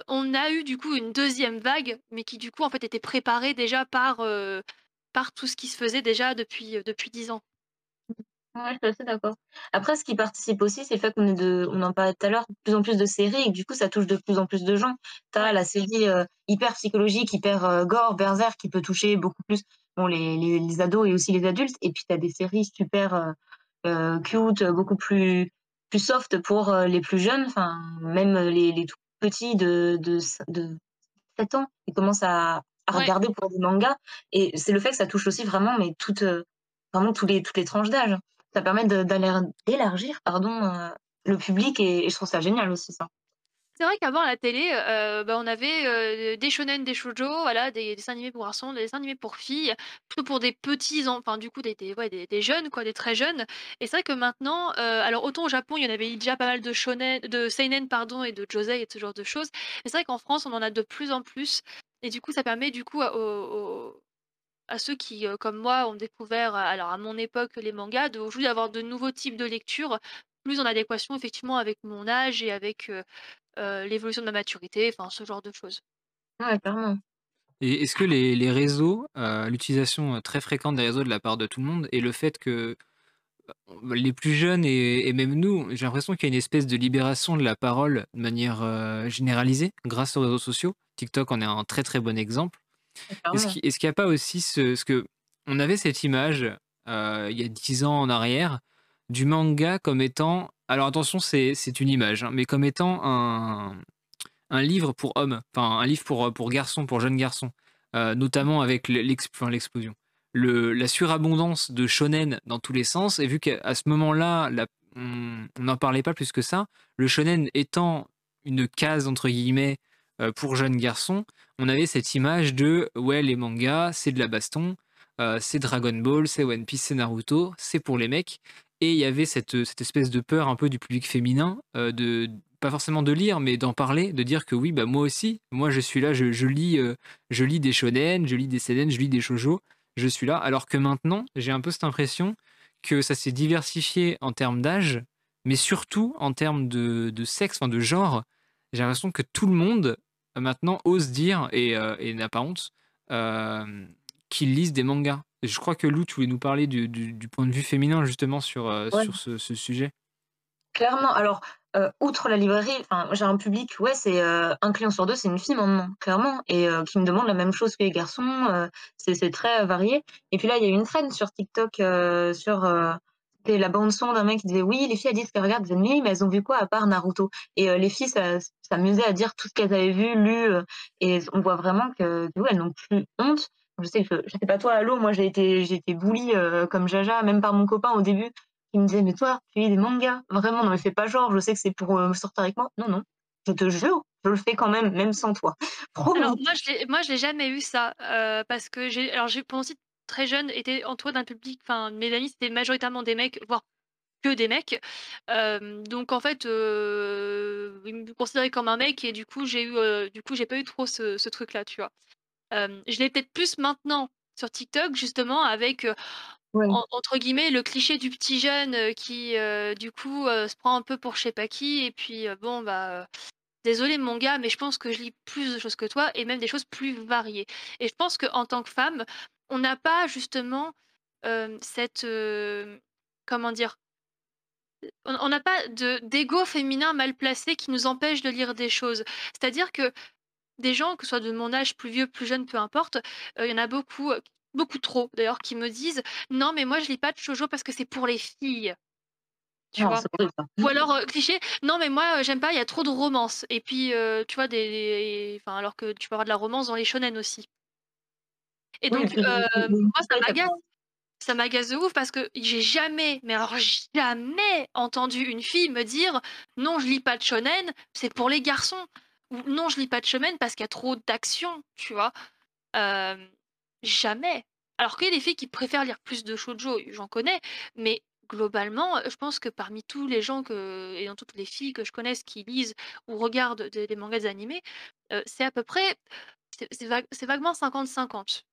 on a eu du coup une deuxième vague, mais qui du coup, en fait, était préparée déjà par, par tout ce qui se faisait déjà depuis, depuis 10 ans. Ouais, je suis assez d'accord. Après, ce qui participe aussi, c'est le fait qu'on est de, on en parlait tout à l'heure, de plus en plus de séries et que du coup, ça touche de plus en plus de gens. Tu as la série hyper psychologique, hyper gore, Berserk, qui peut toucher beaucoup plus bon, les, les, les ados et aussi les adultes. Et puis, tu as des séries super euh, cute, beaucoup plus, plus soft pour euh, les plus jeunes, enfin, même les, les tout petits de, de, de 7 ans, ils commencent à, à regarder pour des mangas. Et c'est le fait que ça touche aussi vraiment, mais toutes, euh, vraiment tous les, toutes les tranches d'âge. Ça permet d'élargir pardon, le public et, et, je trouve ça génial aussi, ça. C'est vrai qu'avant la télé, bah, on avait, des shonen, des shoujo, voilà, des dessins animés pour garçons, des dessins animés pour filles, plutôt pour des petits enfin du coup des des jeunes quoi, des très jeunes. Et c'est vrai que maintenant, alors autant au Japon, il y en avait déjà pas mal de shonen de seinen pardon et de josei et ce genre de choses, mais c'est vrai qu'en France, on en a de plus en plus. Et du coup, ça permet du coup à ceux qui, comme moi, ont découvert, alors à mon époque, les mangas, d'aujourd'hui d'avoir de nouveaux types de lecture, plus en adéquation effectivement avec mon âge et avec, l'évolution de ma maturité, enfin ce genre de choses. Ouais, clairement. Et est-ce que les réseaux, l'utilisation, très fréquente des réseaux de la part de tout le monde et le fait que, les plus jeunes et même nous, j'ai l'impression qu'il y a une espèce de libération de la parole de manière, généralisée grâce aux réseaux sociaux. TikTok en est un très, très bon exemple. Est-ce qu'il n'y a pas aussi ce ce on avait cette image, il y a 10 ans en arrière, du manga comme étant alors attention, c'est une image, hein, mais comme étant un livre pour hommes, enfin un livre pour, pour garçons, pour jeunes garçons, euh, notamment avec l'explosion. la surabondance de shonen dans tous les sens, et vu qu'à ce moment-là, on n'en parlait pas plus que ça, le shonen étant une case entre guillemets euh, pour jeunes garçons, on avait cette image de ouais les mangas c'est de la baston, euh, c'est Dragon Ball, c'est One Piece, c'est Naruto, c'est pour les mecs, et il y avait cette, cette espèce de peur un peu du public féminin de pas forcément de lire, mais d'en parler, de dire que oui, bah moi aussi, moi je suis là, je, lis, euh, je lis des shonen, je lis des seinen, je lis des shoujo, je suis là. Alors que maintenant, j'ai un peu cette impression que ça s'est diversifié en termes d'âge, mais surtout en termes de, sexe, enfin de genre. J'ai l'impression que tout le monde euh, maintenant ose dire et, euh, n'a pas honte qu'ils lisent des mangas. Je crois que Lou, tu voulais nous parler du, point de vue féminin justement sur, sur ce sujet. Clairement, alors, outre la librairie, j'ai un public, ouais, c'est, un client sur deux, c'est une fille maintenant, clairement et qui me demande la même chose que les garçons, c'est très, varié et puis là, il y a eu une traîne sur TikTok, sur, la bande son d'un mec qui disait: «Oui, les filles, elles disent qu'elles regardent des animés, mais elles ont vu quoi à part Naruto?» et les filles s'amusaient à dire tout ce qu'elles avaient vu, lu, et on voit vraiment que, elles n'ont plus honte. Je sais que je sais pas toi, Allo, moi j'ai été j'ai été bully, comme Jaja, même par mon copain au début il me disait, mais toi, tu lis des mangas Vraiment, non, mais fais pas genre, je sais que c'est pour euh, sortir avec moi. Non, non, je te jure, je le fais quand même, même sans toi. Alors, moi, je moi, je l'ai jamais eu ça, euh, parce que j'ai, alors, j'ai, pendant très jeune, été entourée d'un public, enfin, mes amis, c'était majoritairement des mecs, voire que des mecs. donc, en fait, euh, ils me considéraient comme un mec, et du coup, j'ai eu, du coup, j'ai pas eu trop ce, ce truc-là, tu vois. Je l'ai peut-être plus maintenant sur TikTok, justement, avec entre guillemets, le cliché du petit jeune, qui, du coup, se prend un peu pour je sais pas qui et puis, bon, bah, désolé mon gars, mais je pense que je lis plus de choses que toi et même des choses plus variées et je pense qu'en tant que femme, on n'a pas justement, cette, comment dire? On n'a pas de d'ego féminin mal placé qui nous empêche de lire des choses. C'est-à-dire que des gens, que ce soit de mon âge, plus vieux, plus jeune, peu importe, il y en a beaucoup, beaucoup trop d'ailleurs, qui me disent non, mais moi je lis pas de shoujo parce que c'est pour les filles. Tu vois? Ou alors cliché, non mais moi j'aime pas, il y a trop de romance. Et puis tu vois des, enfin alors que tu peux avoir de la romance dans les shonen aussi. Et donc moi ça m'agace, ça m'agace de ouf parce que j'ai jamais, mais alors jamais entendu une fille me dire non je lis pas de shonen, c'est pour les garçons. Ou non je lis pas de shonen parce qu'il y a trop d'action, tu vois. Jamais. Alors qu'il y a des filles qui préfèrent lire plus de shoujo, j'en connais, mais globalement, je pense que parmi tous les gens que et dans toutes les filles que je connaisse qui lisent ou regardent des mangas animés, c'est à peu près c'est vaguement 50-50.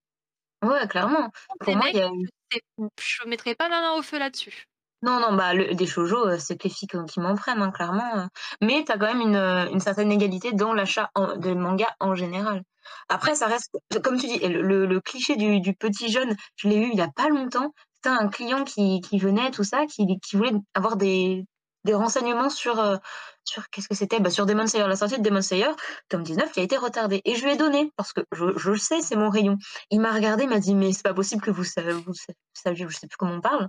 Ouais, clairement. Pour moi, je ne mettrais pas ma main au feu là-dessus. Non, non, bah, des shoujo, c'est que les filles qui m'en prennent, hein, clairement, mais tu as quand même une, une certaine égalité dans l'achat de manga en général. Après, ça reste, comme tu dis, le, cliché du, petit jeune, je l'ai eu il n'y a pas longtemps. C'était un client qui, venait, tout ça, qui, qui voulait avoir des, renseignements sur, euh, sur qu'est-ce que c'était? Bah, Sur Demon Slayer, la sortie de Demon Slayer, tome 19, qui a été retardé. Et je lui ai donné, parce que je, je le sais, c'est mon rayon. Il m'a regardé, m'a dit, mais c'est pas possible que vous, saviez, vous saviez, je sais plus comment on parle,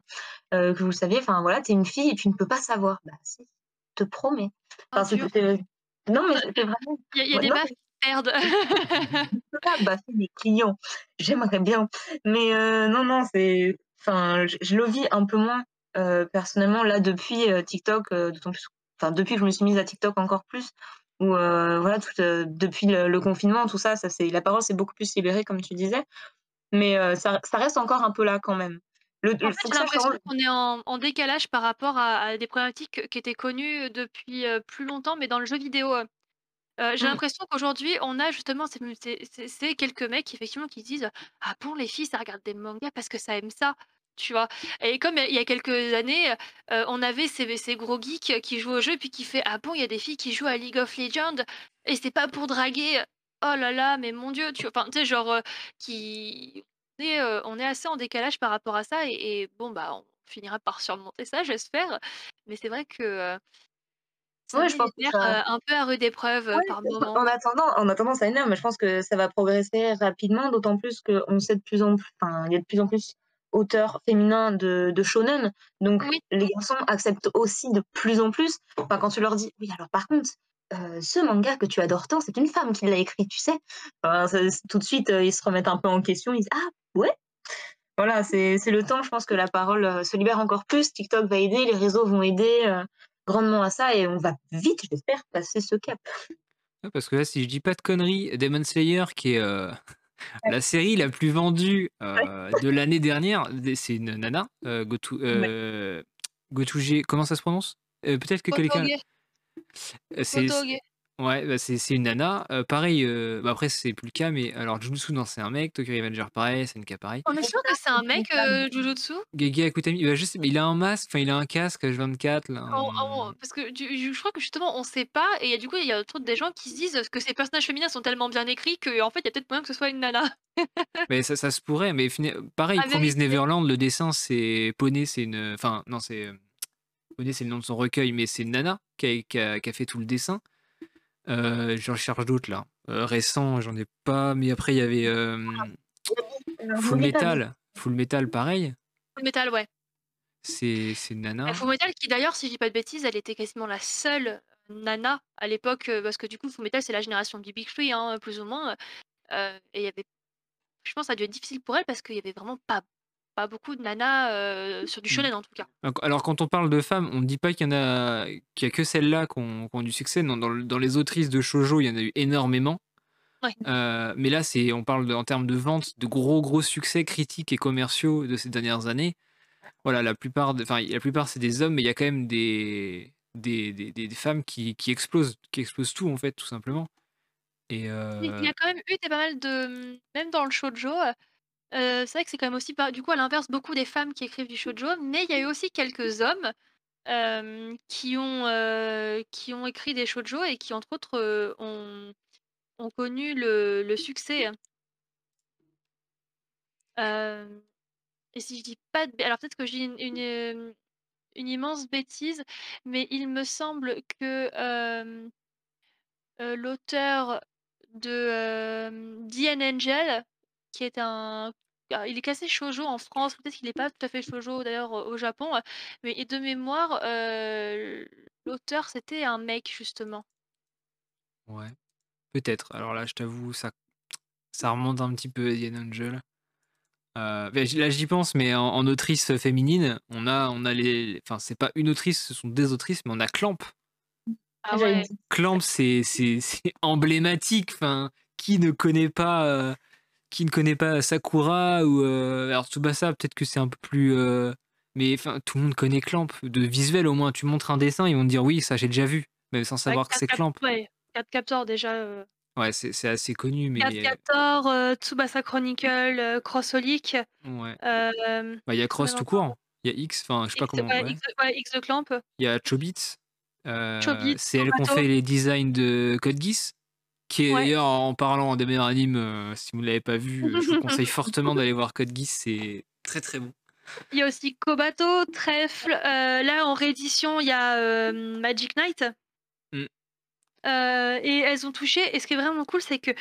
euh, que vous saviez, enfin voilà, t'es une fille et tu ne peux pas savoir. Bah si, je te promets. Non, mais c'était vraiment. Il y a, des marques Merde. bah, c'est des clients. J'aimerais bien. Mais euh, non, non, c'est. Enfin, je, le vis un peu moins euh, personnellement là depuis euh, TikTok, d'autant plus. Enfin, depuis que je me suis mise à TikTok encore plus, où voilà, tout, depuis le, confinement, tout ça, ça c'est la parole s'est beaucoup plus libérée, comme tu disais. Mais ça, ça, reste encore un peu là quand même. Le, en fait, j'ai l'impression qu'on est en, en, décalage par rapport à, à, des problématiques qui étaient connues depuis plus longtemps, mais dans le jeu vidéo j'ai mmh. l'impression qu'aujourd'hui, on a justement ces quelques mecs effectivement qui disent: «Ah bon les filles ça regarde des mangas parce que ça aime ça», tu vois? Et comme il y a quelques années, on avait ces ces gros geeks qui jouent au jeu puis qui fait: «Ah bon il y a des filles qui jouent à League of Legends? Et c'est pas pour draguer». Oh là là, mais mon Dieu, tu enfin, tu sais genre, qui on est, assez en décalage par rapport à ça et bon, bah, on finira par surmonter ça, j'espère. Mais c'est vrai que, Ouais, je pense un peu à rude épreuve, par moment. en attendant en attendant, ça énerve, mais je pense que ça va progresser rapidement, d'autant plus qu'on sait de plus en plus enfin, il y a de plus en plus auteurs féminins de de shonen, donc les garçons acceptent aussi de plus en plus. Enfin, quand tu leur dis: «Oui, alors par contre, ce manga que tu adores tant, c'est une femme qui l'a écrit, tu sais?» tout de suite, ils se remettent un peu en question, ils disent: «Ah ouais?» voilà, c'est le temps, je pense que la parole, se libère encore plus. TikTok va aider, les réseaux vont aider, grandement à ça et on va vite, j'espère, passer ce cap. parce que là, si je dis pas de conneries, Demon Slayer, qui est euh, la série la plus vendue euh, de l'année dernière, c'est une nana, euh, Gotu, euh, comment ça se prononce? Peut-être que quelqu'un. C'est Ouais, bah, c'est une nana. pareil, bah, après, c'est plus le cas, mais alors Jujutsu, non, c'est un mec. Tokyo Revenger, pareil, c'est une cas pareil. On est sûr que c'est un mec, Jujutsu? Gege Akutami, bah, je sais, mais il a un masque, enfin, il a un casque H24, là. parce que je crois que justement, on sait pas, et du coup, il y a trop des gens qui se disent que ces personnages féminins sont tellement bien écrits qu'en fait, il y a peut-être moyen que ce soit une nana? Mais ça, ça se pourrait, mais pareil, Promise Neverland, le dessin, c'est Poney, c'est une. Enfin, non, c'est. Poney, c'est le nom de son recueil, mais c'est une nana qui qui a- qui a fait tout le dessin. Euh, j'en cherche d'autres là. Euh, récents, j'en ai pas, mais après il y avait euh, Full Metal. Full Metal, pareil. Full Metal, ouais. C'est Nana. Full Metal, qui d'ailleurs, si je dis pas de bêtises, elle était quasiment la seule Nana à l'époque, parce que du coup, Full Metal, c'est la génération du Big Three, hein, plus ou moins. et il y avait. Je pense que ça a dû être difficile pour elle parce qu'il y avait vraiment pas beaucoup de nanas sur du mmh. shonen en tout cas. Alors quand on parle de femmes, on ne dit pas qu'il y en a, qu'il y a que celles-là qui ont, du succès. dans, dans, les autrices de shojo, il y en a eu énormément. mais là, c'est, on parle en termes de vente, de gros gros succès critiques et commerciaux de ces dernières années. Voilà, la plupart, enfin la plupart c'est des hommes, mais il y a quand même des des, des, des femmes qui, qui, explosent, qui explosent tout en fait, tout simplement. Et Il y a quand même eu des pas mal de, même dans le shoujo, c'est vrai que c'est quand même aussi du coup, à l'inverse, beaucoup des femmes qui écrivent du shoujo, mais il y a eu aussi quelques hommes, qui ont, qui ont écrit des shoujo et qui, entre autres, ont ont connu le succès. et si je dis pas de alors peut-être que je dis une une, immense bêtise, mais il me semble que, l'auteur de, hem, Angel qui est un ah, il est classé shoujo en France, peut-être qu'il n'est pas tout à fait shoujo d'ailleurs au Japon, mais de mémoire, l'auteur c'était un mec justement. Ouais, peut-être. Alors là, je t'avoue, ça ça remonte un petit peu Diane Angel. Euh, là, j'y pense, mais en autrice féminine, on a on a les enfin, c'est pas une autrice, ce sont des autrices, mais on a Clamp. Ah ouais. Clamp, c'est c'est emblématique, enfin, qui ne connaît pas, qui ne connaît pas Sakura ou euh, alors Tsubasa, peut-être que c'est un peu plus. Euh, mais enfin, tout le monde connaît Clamp. De visuel, au moins, tu montres un dessin, ils vont te dire oui, ça j'ai déjà vu, mais sans savoir que c'est Clamp. Ouais, 4 Captor déjà. Euh. Ouais, c'est assez connu, mais. 4 Captor, Tsubasa Chronicle, Crossholic. Ouais. Bah, il y a Cross tout court. Il y a X, enfin, je sais pas comment. Ouais, X, ouais, X de Clamp. Il y a Chobits. c'est elle qu'on fait les designs de Code Geass qui est d'ailleurs en parlant des meilleurs animes, euh, si vous ne l'avez pas vu, euh, je vous conseille fortement d'aller voir Code Geass, c'est très très bon. Il y a aussi Kobato, Trèfle, euh, là en réédition il y a Magic Knight. Mm. et elles ont touché, et ce qui est vraiment cool, c'est que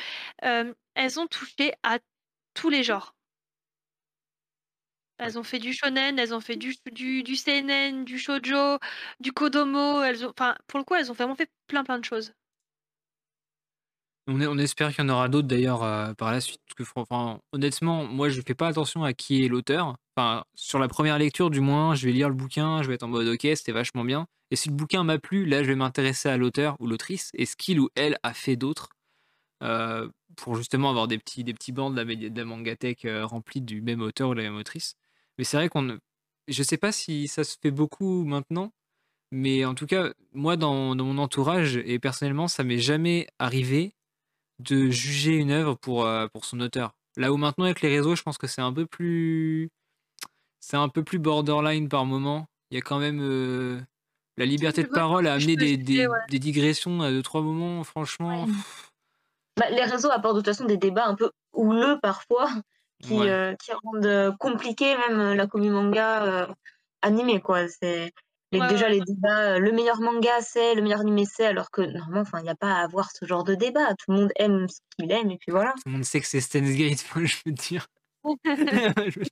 elles ont touché à tous les genres. Elles ont fait du shonen, elles ont fait du, du, du seinen, du shoujo, du kodomo. Elles ont, enfin, pour le coup, elles ont vraiment fait plein plein de choses. On, espère qu'il y en aura d'autres d'ailleurs euh, par la suite. honnêtement, moi je fais pas attention à qui est l'auteur. Enfin, sur la première lecture, du moins, je vais lire le bouquin, je vais être en mode ok, c'était vachement bien. Et si le bouquin m'a plu, là je vais m'intéresser à l'auteur ou l'autrice et ce qu'il ou elle a fait d'autre euh, pour justement avoir des petits, des petits bancs de la, de mangatech euh, remplis du même auteur ou de la même autrice. Mais c'est vrai qu'on. Je sais pas si ça se fait beaucoup maintenant, Mais en tout cas, moi, dans, dans mon entourage, et personnellement, ça m'est jamais arrivé de juger une œuvre pour, euh, pour son auteur. Là où maintenant, avec les réseaux, je pense que c'est un peu plus. C'est un peu plus borderline par moment. Il y a quand même. euh, la liberté de parole a amené des, des, des digressions à deux, trois moments, franchement. Bah, les réseaux apportent de toute façon des débats un peu houleux parfois, qui, Ouais. euh, qui rendent euh, compliqué même euh, la commu manga euh, animée, quoi. C'est les- Ouais, déjà ouais, les débats, euh, le meilleur manga c'est, le meilleur animé c'est, alors que normalement, enfin, il n'y a pas à avoir ce genre de débat. Tout le monde aime ce qu'il aime et puis voilà. Tout le monde sait que c'est Steins Gate, moi, je veux dire.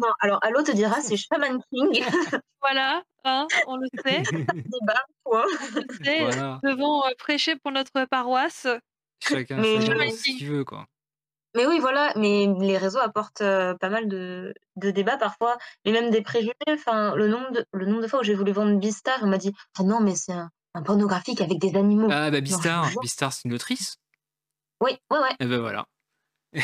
Non, alors Allo te dira c'est Shaman King, Voilà, hein, on le sait, débat, quoi. on le sait. voilà. Nous devons euh, prêcher pour notre paroisse. Chacun, Mais- chacun Mais- fait ce qu'il veut, quoi. Mais oui, voilà, mais les réseaux apportent euh, pas mal de, de débats parfois, et même des préjugés. Enfin, le nombre de, le nombre de fois où j'ai voulu vendre Beastar, on m'a dit Ah non, mais c'est un, un pornographique avec des animaux. Ah, bah, Bistar. Bistar, c'est une autrice. Oui, ouais, ouais. Et ben voilà.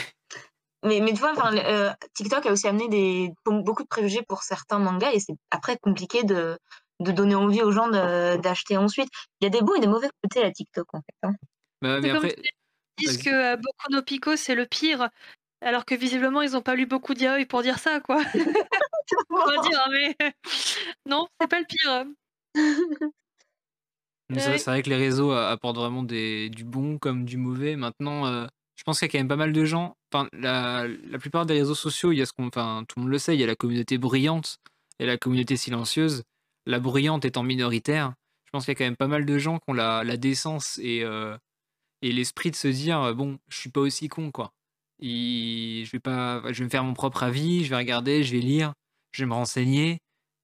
Mais, mais tu vois, euh, TikTok a aussi amené des, beaucoup de préjugés pour certains mangas, et c'est après compliqué de, de donner envie aux gens d'acheter ensuite. Il y a des beaux et des mauvais côtés à TikTok, en fait. hein. Bah, mais comme après, disent que euh, Boku no Pico c'est le pire, alors que visiblement ils n'ont pas lu beaucoup d'yaoi pour dire ça, quoi. On va dire, mais non, c'est pas le pire. C'est vrai que les réseaux a- apportent vraiment des, du bon comme du mauvais. Maintenant, euh, je pense qu'il y a quand même pas mal de gens. Enfin, la, la plupart des réseaux sociaux, il y a ce qu'on, enfin, tout le monde le sait, il y a la communauté bruyante et la communauté silencieuse. La bruyante étant minoritaire, je pense qu'il y a quand même pas mal de gens qui ont la, la décence et, euh, et l'esprit de se dire euh, bon, je suis pas aussi con, quoi. Et je vais pas, je vais me faire mon propre avis, je vais regarder, je vais lire, je vais me renseigner.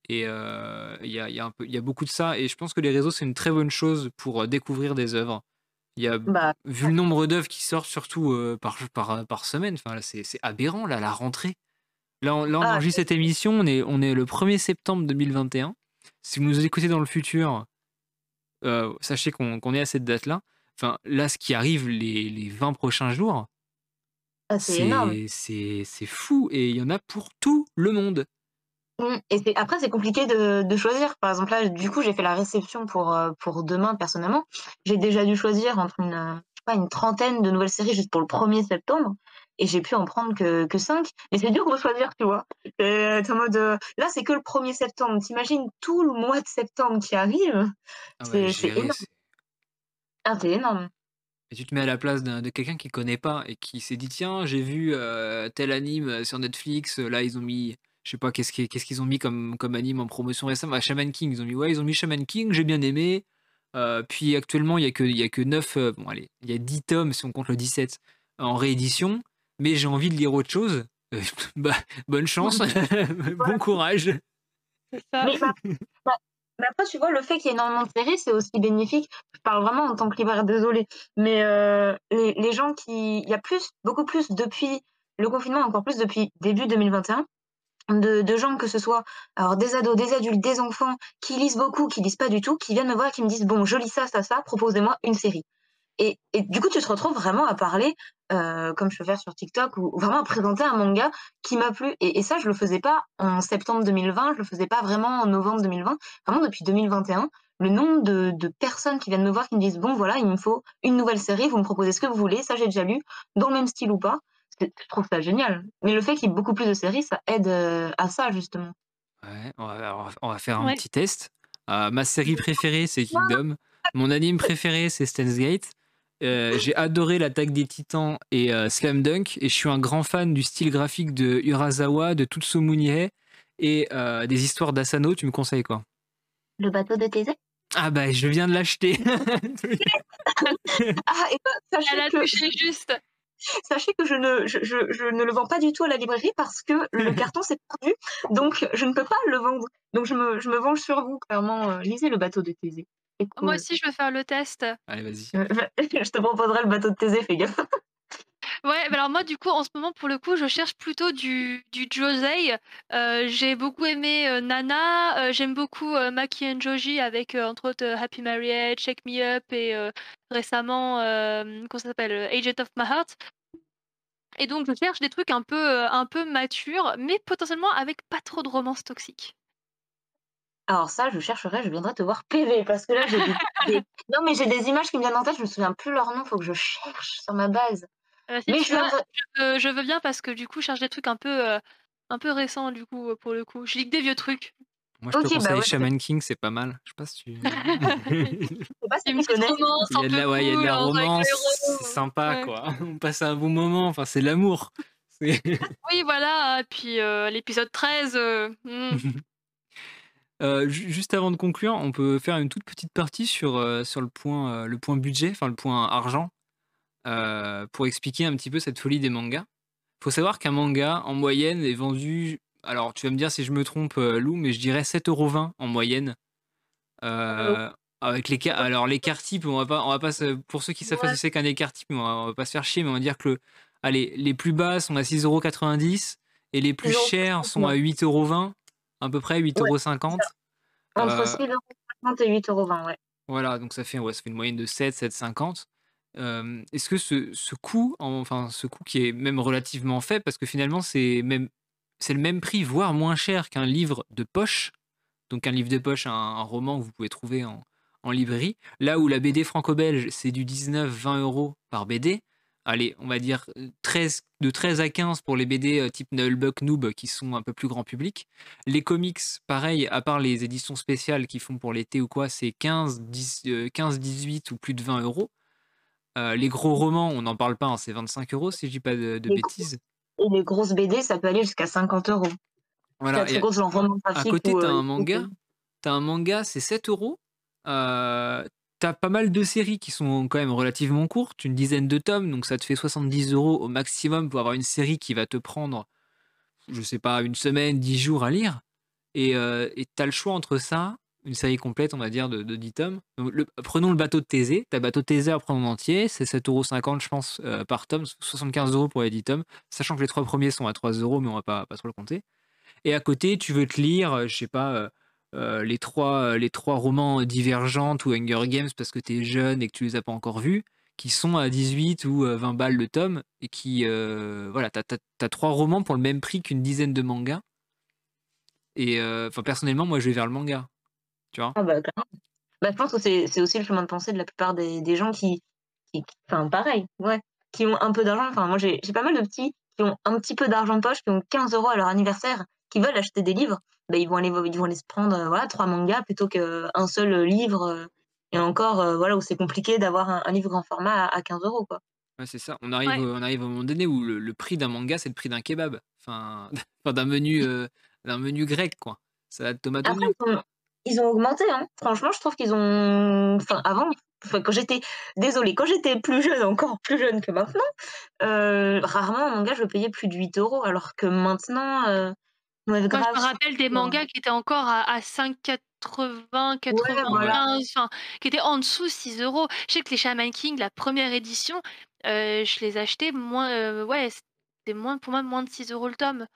Et euh, il y, a, y a un peu, il y a beaucoup de ça. Et je pense que les réseaux, c'est une très bonne chose pour euh, découvrir des œuvres. Il y a, Bah, vu le nombre d'œuvres qui sortent, surtout euh, par, par, par semaine, enfin, c'est, aberrant, là, la rentrée. Là, on, là, on Ah, enregistre cette émission, on est, on est le 1er septembre 2021. Si vous nous écoutez dans le futur, euh, sachez qu'on, qu'on est à cette date-là. Enfin, là, ce qui arrive les, les 20 prochains jours, ah, c'est énorme. fou. Et il y en a pour tout le monde. Mm. Et c'est- après, c'est compliqué de, de choisir. Par exemple, là, du coup, j'ai fait la réception pour, euh, pour demain, personnellement. J'ai déjà dû choisir entre une, euh, je sais pas, une trentaine de nouvelles séries juste pour le 1er septembre. Et j'ai pu en prendre que, que 5. Mais c'est dur de choisir, tu vois. Et T'es en mode, euh, là, c'est que le 1er septembre. T'imagines tout le mois de septembre qui arrive Ah C'est- ouais, c'est gérer, énorme. C'est- Ah, c'est énorme. Et tu te mets à la place d'un- de quelqu'un qui connaît pas et qui s'est dit tiens j'ai vu euh, tel anime sur Netflix euh, là ils ont mis je sais pas qu'est-ce qui- qu'est-ce qu'ils ont mis comme, comme anime en promotion récemment? Ah, Shaman King ils ont mis ouais ils ont mis Shaman King j'ai bien aimé. Euh, puis actuellement il y a que il y a que 9 euh, bon allez il y a 10 tomes si on compte le 17 en réédition. Mais j'ai envie de lire autre chose. Euh, bah, bonne chance. Bon courage. C'est ça. Mais, bah, bah, mais après, tu vois, le fait qu'il y ait énormément de séries, c'est aussi bénéfique. Je parle vraiment en tant que libraire, désolée. Mais euh, les, gens qui. Il y a plus, beaucoup plus depuis le confinement, encore plus depuis début 2021, de, de gens, que ce soit alors des ados, des adultes, des enfants, qui lisent beaucoup, qui lisent pas du tout, qui viennent me voir et qui me disent Bon, je lis ça, ça, ça, proposez-moi une série. Et, et du coup, tu te retrouves vraiment à parler, euh, comme je peux faire sur TikTok, ou vraiment à présenter un manga qui m'a plu. Et, et ça, je le faisais pas en septembre 2020, je le faisais pas vraiment en novembre 2020. Vraiment, depuis 2021, le nombre de, de personnes qui viennent me voir qui me disent Bon, voilà, il me faut une nouvelle série, vous me proposez ce que vous voulez, ça j'ai déjà lu, dans le même style ou pas. Je trouve ça génial. Mais le fait qu'il y ait beaucoup plus de séries, ça aide euh, à ça, justement. Ouais, on va, alors, on va faire un Ouais. petit test. Euh, ma série préférée, c'est Kingdom. Mon anime préféré, c'est Steins Gate. Euh, j'ai adoré l'attaque des titans et euh, Slam Dunk. Et je suis un grand fan du style graphique de Urasawa, de Tutsu et euh, des histoires d'Asano. Tu me conseilles quoi? Le bateau de Thésée Ah bah, je viens de l'acheter. Ah, et ben, Elle sachez, a que, touché juste. sachez que je ne, je, je- je ne le vends pas du tout à la librairie parce que le carton s'est perdu, donc je ne peux pas le vendre. Donc je me, je me venge sur vous, clairement. lisez le bateau de Thésée. Cool. Moi aussi, je veux faire le test. Allez, vas-y. Je te proposerai le bateau de Thésée, fais gaffe. Ouais, bah alors moi, du coup, en ce moment, pour le coup, je cherche plutôt du, du Josei. Euh, j'ai beaucoup aimé euh, Nana. euh, J'aime beaucoup euh, Maki and Joji avec, euh, entre autres, euh, Happy Marriage, Check Me Up et euh, récemment, euh, comment ça s'appelle, Agent of My Heart. Et donc, je cherche des trucs un peu, un peu matures, mais potentiellement avec pas trop de romance toxique. Alors ça, je chercherai, je viendrai te voir PV parce que là, j'ai des non, mais j'ai des images qui me viennent en tête, je me souviens plus leur nom, faut que je cherche sur ma base. Euh, mais je veux bien parce que du coup, je cherche des trucs un peu, euh, un peu récents du coup, pour le coup. Je lis que des vieux trucs. Moi, je te conseille bah Shaman King, c'est pas mal. Je sais pas si tu. Je pas si tu connais. Il y a de la, ouais, il y a de la romance, c'est sympa quoi. On passe un bon moment, enfin c'est l'amour. Oui, voilà. Puis euh, l'épisode 13. Euh, juste avant de conclure, on peut faire une toute petite partie sur, euh, sur le, point, euh, le point budget, enfin le point argent, pour expliquer un petit peu cette folie des mangas. Faut savoir qu'un manga, en moyenne, est vendu. Alors, tu vas me dire si je me trompe, Lou, mais je dirais 7,20€ en moyenne. avec les alors l'écart type, on va pas, on va pas pour ceux qui savent pas ce que c'est qu'un écart type, on va, on va pas se faire chier, mais on va dire que allez, les plus bas sont à 6,90€ et les plus chers sont à 8,20€ à peu près 8,50€. Entre 6,50€ euh, et 8,20€, ouais. Voilà, donc ça fait, ouais, ça fait une moyenne de 7, 7,50. Euh, Est-ce que ce, ce coût, enfin ce coût qui est même relativement faible, parce que finalement c'est même c'est le même prix, voire moins cher qu'un livre de poche. Donc un livre de poche, un, roman que vous pouvez trouver en, en librairie. Là où la BD franco-belge, c'est du 19-20 euros par BD allez, on va dire 13, de 13 à 15 pour les BD type Nullbuck Noob qui sont un peu plus grand public. Les comics, pareil, à part les éditions spéciales qui font pour l'été ou quoi, c'est 15, 15, 18 ou plus de 20 euros. les gros romans, on n'en parle pas, hein, c'est 25 euros si je dis pas de, bêtises. Et les grosses BD, ça peut aller jusqu'à 50 euros. Voilà. à côté, tu as un manga. Un manga, c'est 7 euros. Euh, T'as pas mal de séries qui sont quand même relativement courtes, une dizaine de tomes, donc ça te fait 70 euros au maximum pour avoir une série qui va te prendre, je sais pas, une semaine, 10 jours à lire. Et euh, t'as le choix entre ça, une série complète, on va dire, de, 10 tomes. prenons le bateau de Thésée. T'as bateau de à prendre en entier, c'est 7,50 euros, je pense, euh, par tome, 75 euros pour les 10 tomes, sachant que les trois premiers sont à 3 euros, mais on va pas, pas trop le compter. Et à côté, tu veux te lire, je sais pas, euh, euh, les, trois, les trois romans divergentes ou Hunger Games parce que tu es jeune et que tu les as pas encore vus, qui sont à 18 ou 20 balles le tome, et qui, euh, voilà, tu as, trois romans pour le même prix qu'une dizaine de mangas. Et euh, enfin personnellement, moi, je vais vers le manga. Tu vois ah bah, bah, je pense que c'est aussi le chemin de pensée de la plupart des, gens qui, Enfin, pareil, ouais. Qui ont un peu d'argent. Enfin, moi, j'ai pas mal de petits qui ont un petit peu d'argent poche, qui ont 15 euros à leur anniversaire, qui veulent acheter des livres bah, ils, vont aller, ils vont aller se prendre euh, voilà, trois mangas plutôt qu'un seul euh, livre. Euh, et encore, voilà, où c'est compliqué d'avoir un, livre en format à, 15 euros. Quoi. Ouais, c'est ça. On arrive, on arrive au moment donné où le, prix d'un manga, c'est le prix d'un kebab. Enfin, d'un menu, d'un menu grec, quoi. Ça tomate ils, ont, augmenté. Hein. Franchement, je trouve qu'ils ont. Enfin, avant, quand j'étais. Désolée, quand j'étais plus jeune, encore plus jeune que maintenant, rarement un manga, je payais plus de 8 euros. Alors que maintenant, moi, je me rappelle des mangas qui étaient encore à, à 5,80, 95, qui étaient en dessous 6 euros. Je sais que les Shaman King, la première édition, euh, je les achetais moins, euh, ouais, c'était moins, pour moi moins de 6 euros le tome.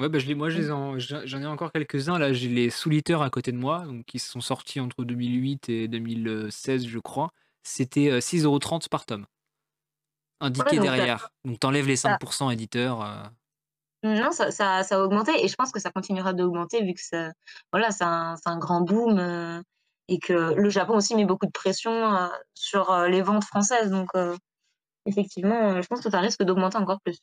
Ouais, bah, je les, moi, mmh. j'en ai encore quelques-uns. Là, j'ai les Souliteurs à côté de moi, donc qui sont sortis entre 2008 et 2016, je crois. C'était 6,30€ euh, par tome. Indiqué derrière. Donc, t'enlèves les 5% éditeurs. Non, ça, ça, ça, a augmenté et je pense que ça continuera d'augmenter vu que c'est voilà, c'est un, un, grand boom euh, et que le Japon aussi met beaucoup de pression euh, sur euh, les ventes françaises. Donc, effectivement, je pense que ça risque d'augmenter encore plus.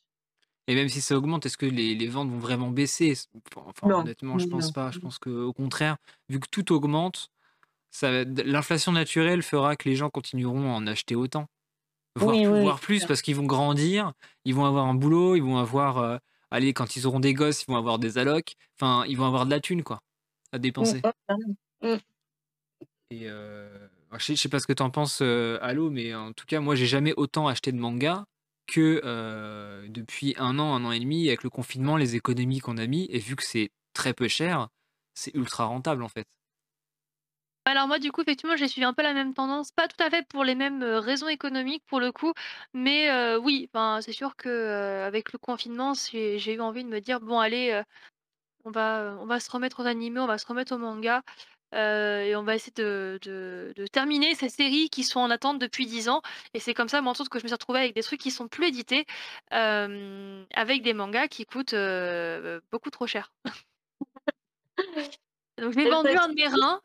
Et même si ça augmente, est-ce que les, les ventes vont vraiment baisser? Enfin, Honnêtement, je pense pas. Je pense qu'au contraire, vu que tout augmente, l'inflation naturelle fera que les gens continueront à en acheter autant. Voire, plus parce qu'ils vont grandir, ils vont avoir un boulot, ils vont avoir allez, quand ils auront des gosses, ils vont avoir des allocs. Enfin, ils vont avoir de la thune, quoi, à dépenser. Mmh, mmh. Et euh, je, sais, sais pas ce que tu en penses, euh, Allo, mais en tout cas, moi, j'ai jamais autant acheté de manga que euh, depuis un an, un an et demi, avec le confinement, les économies qu'on a mis, et vu que c'est très peu cher, c'est ultra rentable, en fait. Alors moi, du coup, effectivement, j'ai suivi un peu la même tendance, pas tout à fait pour les mêmes, raisons économiques pour le coup, mais oui, c'est sûr que avec le confinement, j'ai eu envie de me dire: «Bon allez, on va, on va se remettre aux animés, on va se remettre au manga, et on va essayer de de terminer ces séries qui sont en attente depuis 10 ans» et c'est comme ça, moi, en que je me suis retrouvée avec des trucs qui sont plus édités, avec des mangas qui coûtent, beaucoup trop cher. Donc, j'ai vendu un de mes reins.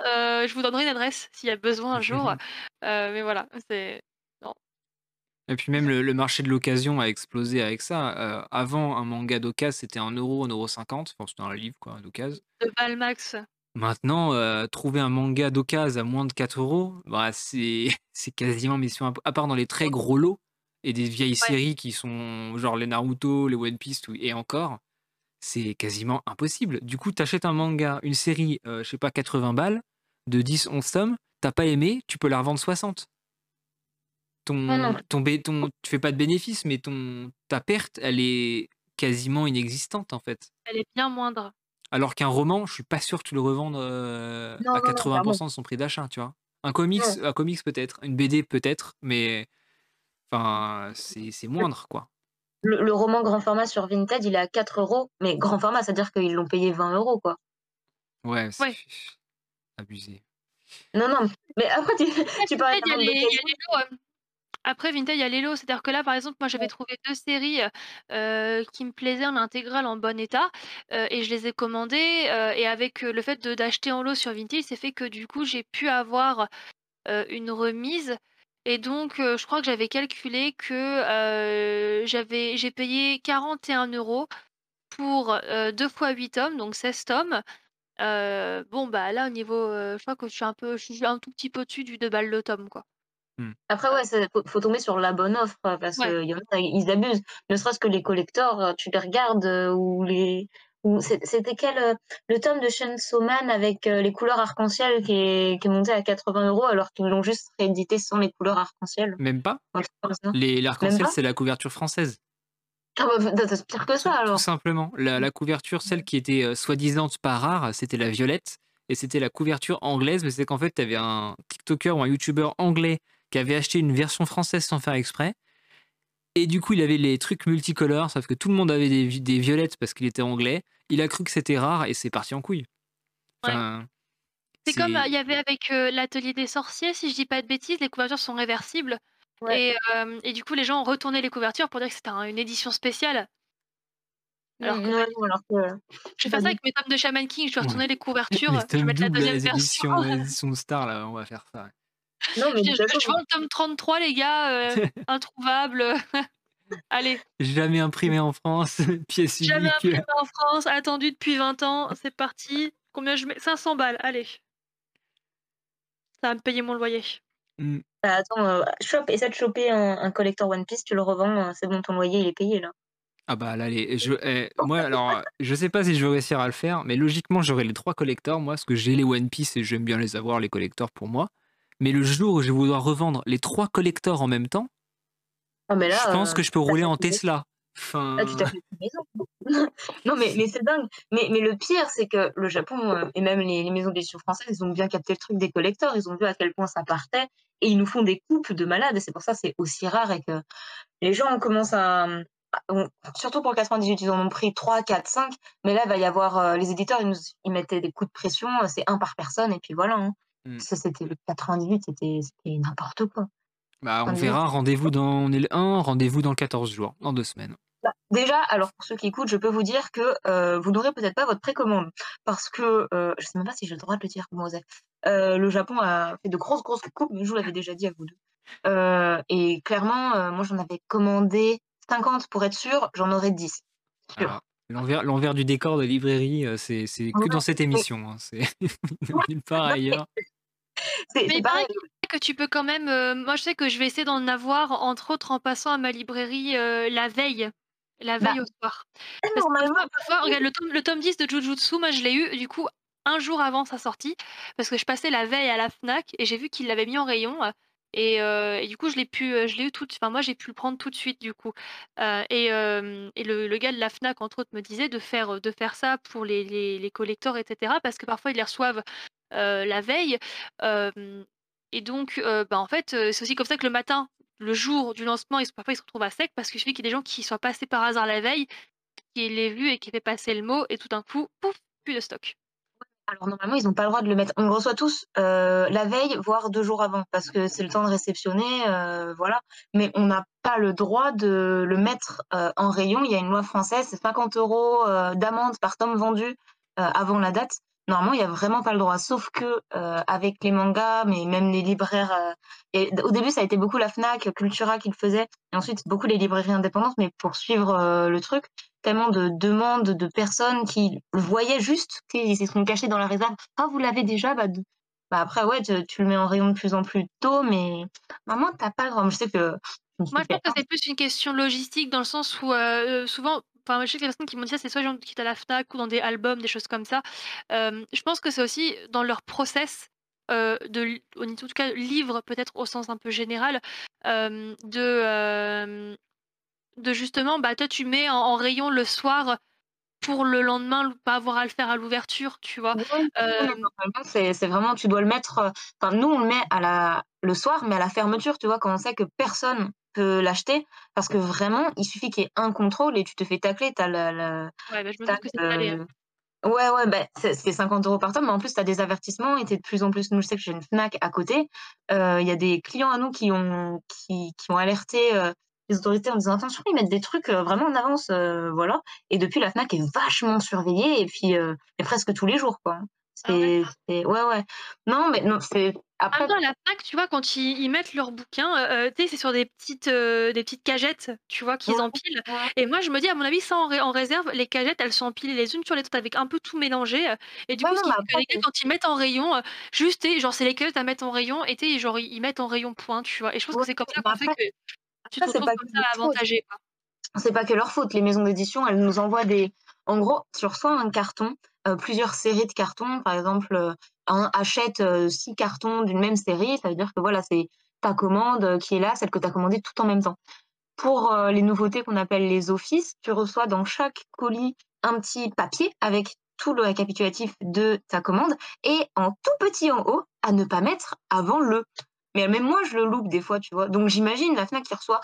je vous donnerai une adresse s'il y a besoin un jour. mais voilà, c'est. Et puis même le, marché de l'occasion a explosé avec ça. avant, un manga d'occasion, c'était 1 euro, 1 euro 50. Enfin, c'était un livre, quoi, d'occasion. De Balmax. Maintenant, trouver un manga d'occasion à moins de 4 euros, bah, c'est quasiment mission À part dans les très gros lots et des vieilles séries qui sont genre les Naruto, les One Piece et encore, c'est quasiment impossible. Du coup, t'achètes un manga, une série, je sais pas, 80 balles, de 10, 11 tomes, t'as pas aimé, tu peux la revendre 60 ton, ton, ton, tu fais pas de bénéfice, mais ton, ta perte, elle est quasiment inexistante en fait. Elle est bien moindre. Alors qu'un roman, je suis pas sûr que tu le revendes euh, à 80% de son prix d'achat, tu vois. Un comics, un comics peut-être, une BD peut-être, mais enfin, c'est moindre quoi. Le, roman grand format sur Vinted, il est à 4 euros, mais grand format, c'est-à-dire qu'ils l'ont payé 20 euros quoi. Ouais, c'est abusé. Non, non, mais après, tu, tu parlais de après, Vintage, il y a les lots. C'est-à-dire que là, par exemple, moi, j'avais trouvé deux séries qui me plaisaient en intégrale, en bon état, et je les ai commandées. et avec le fait d'acheter en lot sur Vintage, c'est fait que du coup, j'ai pu avoir une remise. Et donc, je crois que j'avais calculé que j'avais, j'ai payé 41 euros pour 2 fois 8 tomes, donc 16 tomes. bon, bah là, au niveau, je crois que je suis un peu, je suis un tout petit peu au-dessus du 2 balles le tome, quoi. Mmh. Après, ouais, il faut, tomber sur la bonne offre parce qu'il y en a, ils abusent. Ne serait-ce que les collectors, tu les regardes ou les. C'était quel le tome de Chainsaw Man avec les couleurs arc-en-ciel qui est, qui est monté à 80 euros alors qu'ils l'ont juste réédité sans les couleurs arc-en-ciel? Même pas Les L'arc-en-ciel, c'est la couverture française. Ah bah, c'est pire que ça alors. Tout simplement. La, la couverture, celle qui était soi-disant pas rare, c'était la violette. Et c'était la couverture anglaise, mais c'est qu'en fait, tu avais un TikToker ou un YouTuber anglais qui avait acheté une version française sans faire exprès. Et du coup, il avait les trucs multicolores, sauf que tout le monde avait des, des violettes parce qu'il était anglais. Il a cru que c'était rare et c'est parti en couille. c'est comme il y avait avec euh, l'atelier des sorciers, si je dis pas de bêtises, les couvertures sont réversibles. Et, euh, et, du coup, les gens ont retourné les couvertures pour dire que c'était une édition spéciale. Alors que, je vais faire ça avec mes tomes de Shaman King, je vais retourner les couvertures, je vais mettre la deuxième version. Édition Star, là, on va faire ça. Non, mais je, je, vends le tome 33, les gars, euh, introuvable. Allez. Jamais imprimé en France, pièce unique. Jamais imprimé en France, attendu depuis 20 ans, c'est parti. Combien je mets? 500 balles, allez. Ça va me payer mon loyer. Mmh. Bah, attends, euh, essaie de choper un, collector One Piece, tu le revends, euh, c'est bon, ton loyer il est payé là. Ah bah là, je, eh, moi alors, je sais pas si je vais réussir à le faire, mais logiquement j'aurai les trois collectors, moi, parce que j'ai les One Piece et j'aime bien les avoir, les collectors pour moi. Mais le jour où je vais vouloir revendre les trois collectors en même temps, ah, je pense que je peux rouler en Tesla. Enfin... tu t'as fait une maison. non, mais, mais c'est dingue. Mais, mais le pire, c'est que le Japon euh, et même les, maisons d'édition françaises, ils ont bien capté le truc des collecteurs. Ils ont vu à quel point ça partait. Et ils nous font des coupes de malades. Et c'est pour ça que c'est aussi rare et que les gens commencent à. Surtout pour le 98, ils en ont pris 3, 4, 5. Mais là, il va y avoir. Euh, les éditeurs, ils, nous, ils mettaient des coups de pression. C'est un par personne. Et puis voilà. Hein. Mmh. Ça, c'était le 98, c'était n'importe quoi. Bah, on verra, rendez-vous dans on est le 1, rendez-vous dans 14 jours, dans deux semaines. Bah, déjà, alors pour ceux qui écoutent, je peux vous dire que euh, vous n'aurez peut-être pas votre précommande parce que euh, je sais même pas si j'ai le droit de le dire, comment euh, le Japon a fait de grosses grosses coupes, mais je vous l'avais déjà dit à vous deux. Euh, et clairement, moi j'en avais commandé 50 pour être sûr, j'en aurais 10. L'envers du décor de librairie, c'est que dans cette émission. Hein, c'est nulle part ailleurs. Mais pareil que tu peux quand même. Euh, moi, je sais que je vais essayer d'en avoir, entre autres, en passant à ma librairie euh, la veille. La bah, veille au soir. regarde, le tome, le tome 10 de Jujutsu, moi, je l'ai eu, du coup, un jour avant sa sortie, parce que je passais la veille à la Fnac et j'ai vu qu'il l'avait mis en rayon. Et, euh, et, du coup, je l'ai pu, je l'ai eu tout. Enfin, moi, j'ai pu le prendre tout de suite, du coup. et, et le, le, gars de la Fnac, entre autres, me disait de faire, de faire ça pour les, les, les collecteurs, etc. Parce que parfois, ils les reçoivent la veille. et donc, bah, en fait, c'est aussi comme ça que le matin, le jour du lancement, ils, parfois ils se retrouvent à sec parce qu'il suffit qu'il y ait des gens qui soient passés par hasard la veille, qui l'aient vu et qui fait passer le mot, et tout d'un coup, pouf, plus de stock. Alors normalement, ils n'ont pas le droit de le mettre. On le reçoit tous la veille, voire deux jours avant, parce que c'est le temps de réceptionner, voilà. Mais on n'a pas le droit de le mettre en rayon. Il y a une loi française, c'est 50 euros d'amende par tome vendu avant la date. Normalement, il y a vraiment pas le droit. Sauf que, avec les mangas, mais même les libraires, et au début, ça a été beaucoup la Fnac, Cultura qui le faisait et ensuite beaucoup les librairies indépendantes, mais pour suivre, le truc, tellement de demandes de personnes qui voyaient juste, qu'ils se sont cachés dans la réserve. «Ah, vous l'avez déjà?» bah, bah, après, ouais, tu le mets en rayon de plus en plus tôt, mais normalement, t'as pas le droit. je sais que Moi, je pense que c'est plus une question logistique dans le sens où, souvent Enfin, je sais que les personnes qui m'ont dit ça, c'est soit les gens qui à la FNAC ou dans des albums, des choses comme ça. je pense que c'est aussi dans leur process, de en tout cas livre peut-être au sens un peu général, de, de justement, bah, toi tu mets en rayon le soir pour le lendemain pas avoir à le faire à l'ouverture, tu vois? c'est vraiment tu dois le mettre, enfin nous on le met à la le soir, mais à la fermeture, tu vois? Quand on sait que personne l'acheter parce que vraiment, il suffit qu'il y ait un contrôle et tu te fais tacler. Tu as le, Ouais, bah, je me que c'est hein. Ouais, ouais, bah, c'est 50 euros par tome, mais en plus, tu as des avertissements et tu de plus en plus. Nous, je sais que j'ai une Fnac à côté. Il y a des clients à nous qui ont, qui, qui ont alerté les autorités en disant attention, ils mettent des trucs vraiment en avance. voilà. Et depuis, la Fnac est vachement surveillée et puis et presque tous les jours. quoi. Ah c'est, ouais, ouais. Non, mais non, c'est. Après, la fac, tu vois, quand ils, mettent leurs bouquins, euh, tu sais, c'est sur des petites, euh, des petites cagettes, tu vois, qu'ils empilent. Et moi, je me dis, à mon avis, ça en, réserve, les cagettes, elles sont empilées les unes sur les autres avec un peu tout mélangé. Et du coup, ce qui fait que les gars, quand ils mettent en rayon, euh, juste, genre, c'est les cagettes à mettre en rayon, et tu genre, ils mettent en rayon point, tu vois. Et je pense que c'est comme ça qu'on fait que tu te retrouves comme ça avantagé. C'est pas que leur faute. Les maisons d'édition, elles nous envoient des. En gros, tu reçois un carton euh, plusieurs séries de cartons. Par exemple, euh, un achète euh, six cartons d'une même série, ça veut dire que voilà, c'est ta commande qui est là, celle que tu as commandée tout en même temps. Pour les nouveautés qu'on appelle les offices, tu reçois dans chaque colis un petit papier avec tout le récapitulatif de ta commande et en tout petit en haut à ne pas mettre avant le. Mais même moi, je le loupe des fois, tu vois. Donc j'imagine la FNAC qui reçoit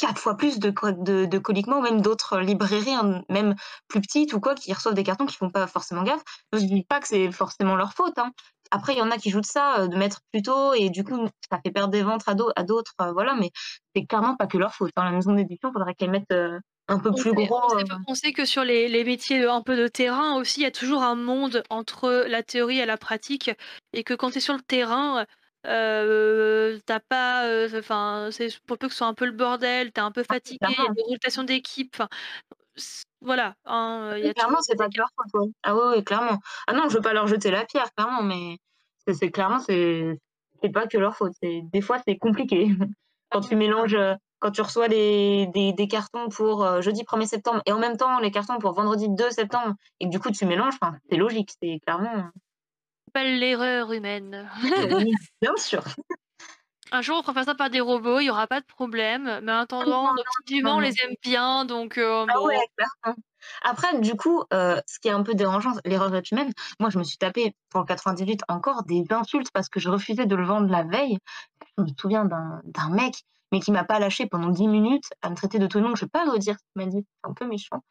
quatre fois plus de, de, de coliquements, ou même d'autres librairies, hein, même plus petites ou quoi, qui reçoivent des cartons qui font pas forcément gaffe. Je ne dis pas que c'est forcément leur faute. Hein. Après, il y en a qui jouent de ça, euh, de mettre plus tôt, et du coup, ça fait perdre des ventes à d'autres, euh, voilà, mais c'est clairement pas que leur faute. Hein. La maison d'édition, il faudrait qu'elle mette euh, un peu plus gros. On sait, que sur les, les, métiers un peu de terrain aussi, il y a toujours un monde entre la théorie et la pratique, et que quand tu es sur le terrain, euh, t'as pas, enfin, c'est pour peu que ce soit un peu le bordel, t'es un peu ah, fatigué, il y a des rotations d'équipe, voilà, hein, clairement, c'est pas de leur faute, Ah oui, clairement. Ah non, je veux pas leur jeter la pierre, clairement, mais c'est clairement, c'est pas que leur faute. des fois, c'est compliqué. Quand tu mélanges, quand tu reçois des des cartons pour, jeudi 1er septembre et en même temps les cartons pour vendredi 2 septembre et que du coup tu mélanges, c'est logique, c'est clairement l'erreur humaine. Bien sûr. Un jour, on fera ça par des robots, il n'y aura pas de problème. Mais en attendant, nos petits on les aime bien, donc euh, ah ouais, Après, du coup, euh, ce qui est un peu dérangeant, l'erreur humaine, moi, je me suis tapé pour le 98 encore des insultes parce que je refusais de le vendre la veille. Je me souviens d'un mec, mais qui m'a pas lâché pendant 10 minutes à me traiter de tout nom. Je vais pas redire ce qu'il m'a dit, c'est un peu méchant.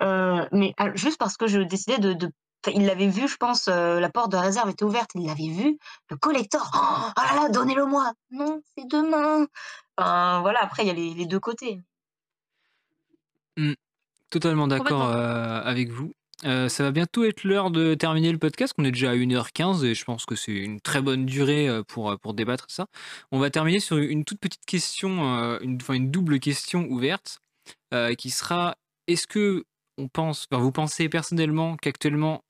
Euh, mais ah, juste parce que je décidais de, de il l'avait vu, je pense, euh, la porte de réserve était ouverte, il l'avait vu. Le collector, oh, oh là là, donnez-le-moi. Non, c'est demain. Enfin, voilà, après, il y a les, deux côtés. Mmh. totalement d'accord euh, avec vous. Euh, ça va bientôt être l'heure de terminer le podcast. On est déjà à 1h15 et je pense que c'est une très bonne durée pour, pour débattre ça. On va terminer sur une toute petite question, une, enfin, une double question ouverte qui sera est-ce que on pense, vous pensez personnellement qu'actuellement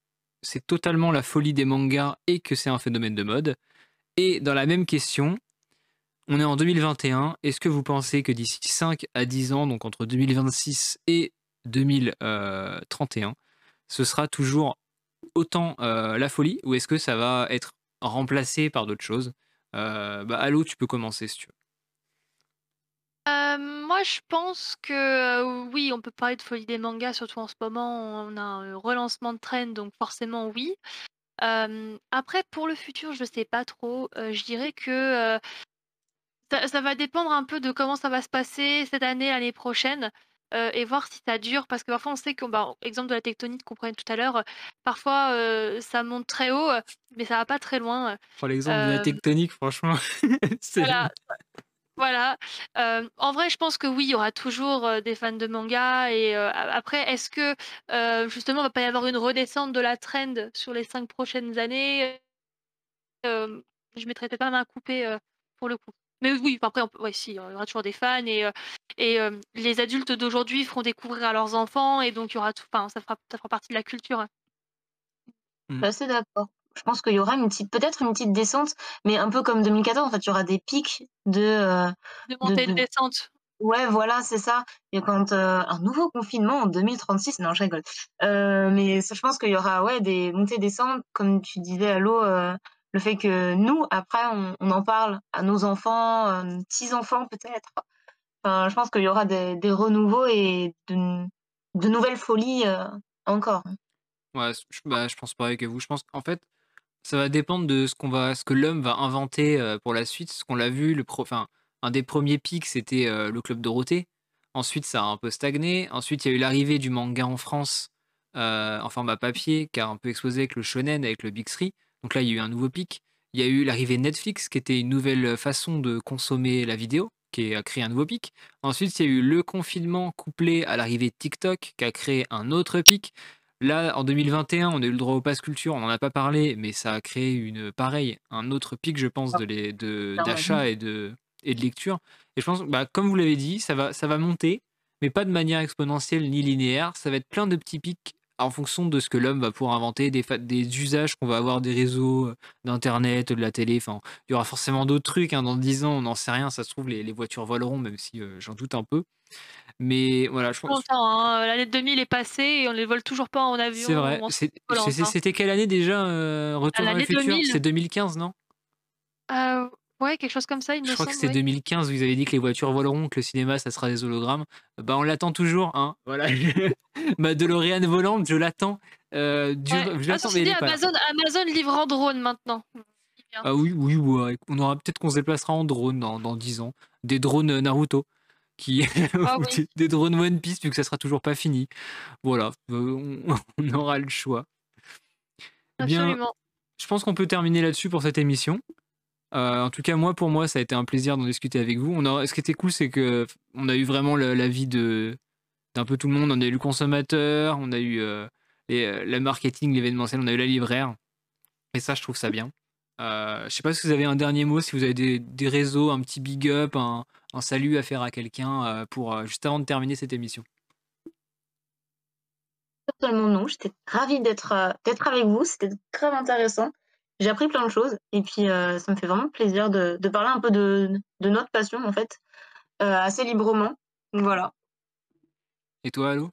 c'est totalement la folie des mangas et que c'est un phénomène de mode. Et dans la même question, on est en 2021, est-ce que vous pensez que d'ici 5 à 10 ans, donc entre 2026 et 2031, ce sera toujours autant euh, la folie ou est-ce que ça va être remplacé par d'autres choses? Euh, bah, Allo, tu peux commencer si tu veux. Euh, moi, je pense que, euh, oui, on peut parler de folie des mangas, surtout en ce moment, on a un relancement de trend, donc forcément oui. après pour le futur, je sais pas trop, je dirais que, ça va dépendre un peu de comment ça va se passer cette année, l'année prochaine, et voir si ça dure. Parce que parfois on sait que bah, exemple de la tectonique qu'on prenait tout à l'heure, parfois, ça monte très haut, mais ça va pas très loin, Pour l'exemple de la tectonique, franchement, c'est Voilà. En vrai, je pense que oui, il y aura toujours, des fans de manga et après, est-ce que, justement, il va pas y avoir une redescente de la trend sur les cinq prochaines années? je mettrais peut-être pas ma main à pour le coup. Mais oui, après, ouais, si, il y aura toujours des fans et et les adultes d'aujourd'hui feront découvrir à leurs enfants et donc il y aura tout enfin, ça fera ça fera partie de la culture. Je suis assez d'accord. Je pense qu'il y aura une petite peut-être une petite descente, mais un peu comme 2014, en fait, il y aura des pics de, euh, De montée et de descente. ouais, voilà, c'est ça et quand, euh, un nouveau confinement en 2036 non, je rigole. Euh, mais ça, je pense qu'il y aura, ouais, des montées-descentes, comme tu disais, Allo, le fait que nous, après, on en parle à nos enfants, petits-enfants peut-être. Enfin, je pense qu'il y aura des des renouveaux et de de nouvelles folies, encore. Ouais, je bah, je pense pareil que vous. Je pense qu'en fait ça va dépendre de ce qu'on va, ce que l'homme va inventer pour la suite. Ce qu'on l'a vu, le enfin, un des premiers pics, c'était le Club Dorothée. Ensuite, ça a un peu stagné. Ensuite, il y a eu l'arrivée du manga en France en format papier, qui a un peu explosé avec le shonen, avec le Big Three. Donc là, il y a eu un nouveau pic. Il y a eu l'arrivée Netflix, qui était une nouvelle façon de consommer la vidéo, qui a créé un nouveau pic. Ensuite, il y a eu le confinement couplé à l'arrivée de TikTok, qui a créé un autre pic. Là, en 2021, on a eu le droit au pass culture, on n'en a pas parlé, mais ça a créé une pareil, un autre pic, je pense, de d'achat et de, et de lecture. Et je pense, bah, comme vous l'avez dit, ça va, ça va monter, mais pas de manière exponentielle ni linéaire. Ça va être plein de petits pics en fonction de ce que l'homme va pouvoir inventer, des, des usages qu'on va avoir des réseaux, euh, d'Internet, de la télé. Enfin, il y aura forcément d'autres trucs. Hein, dans 10 ans, on n'en sait rien. Ça se trouve, les, les voitures voleront, même si euh, j'en doute un peu. Mais voilà, je pense. Hein. L'année 2000 est passée et on ne les vole toujours pas en avion. C'est vrai. Hein. C'était quelle année déjà euh, Retour vers le futur? C'est 2015, non? Euh, Ouais, quelque chose comme ça, il Je crois que c'est 2015, vous avez dit que les voitures voleront, que le cinéma, ça sera des hologrammes. Bah, on l'attend toujours, hein. Voilà. Ma DeLorean volante, je l'attends. Euh, je l'attends, ah, Amazon, Amazon livre en drone maintenant. Ah oui, oui, ouais. On aura peut-être qu'on se déplacera en drone dans, dans 10 ans. Des drones Naruto qui ah des drones One Piece vu que ça sera toujours pas fini. Voilà, euh, on, aura le choix. Bien, je pense qu'on peut terminer là-dessus pour cette émission. Euh, en tout cas, moi, pour moi, ça a été un plaisir d'en discuter avec vous. Ce qui était cool, c'est que on a eu vraiment l'avis d'un peu tout le monde. On a eu le consommateur, on a eu euh, le marketing, l'événementiel, on a eu la libraire. Et ça, je trouve ça bien. Euh, je sais pas si vous avez un dernier mot, si vous avez des, réseaux, un petit big up, un, salut à faire à quelqu'un euh, pour euh, juste avant de terminer cette émission Totalement non, j'étais ravie euh, d'être avec vous, c'était très intéressant. J'ai appris plein de choses et puis ça me fait vraiment plaisir de, de parler un peu de, de, notre passion en fait, assez librement. Voilà. Et toi, Allo?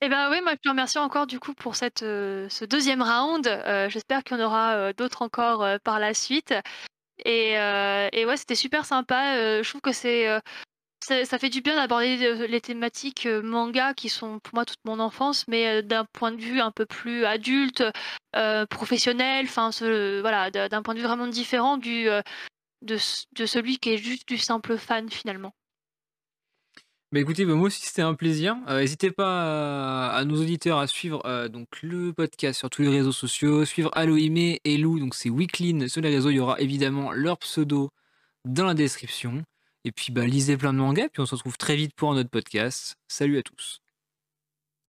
Eh ben oui, moi je te remercie encore du coup pour cette, ce deuxième round. J'espère qu'il y en aura d'autres encore par la suite. Et, euh, et ouais, c'était super sympa. Euh, je trouve que c'est euh, ça fait du bien d'aborder les thématiques manga qui sont pour moi toute mon enfance, mais d'un point de vue un peu plus adulte, professionnel, enfin voilà, d'un point de vue vraiment différent du de, celui qui est juste du simple fan finalement. Bah écoutez, bah, moi aussi c'était un plaisir. Euh, n'hésitez pas à, nos auditeurs à suivre euh, donc le podcast sur tous les réseaux sociaux, suivre Aloïmé et Lou, donc c'est Weekline sur les réseaux. Il y aura évidemment leur pseudo dans la description. Et puis bah lisez plein de mangas, puis on se retrouve très vite pour un autre podcast. Salut à tous.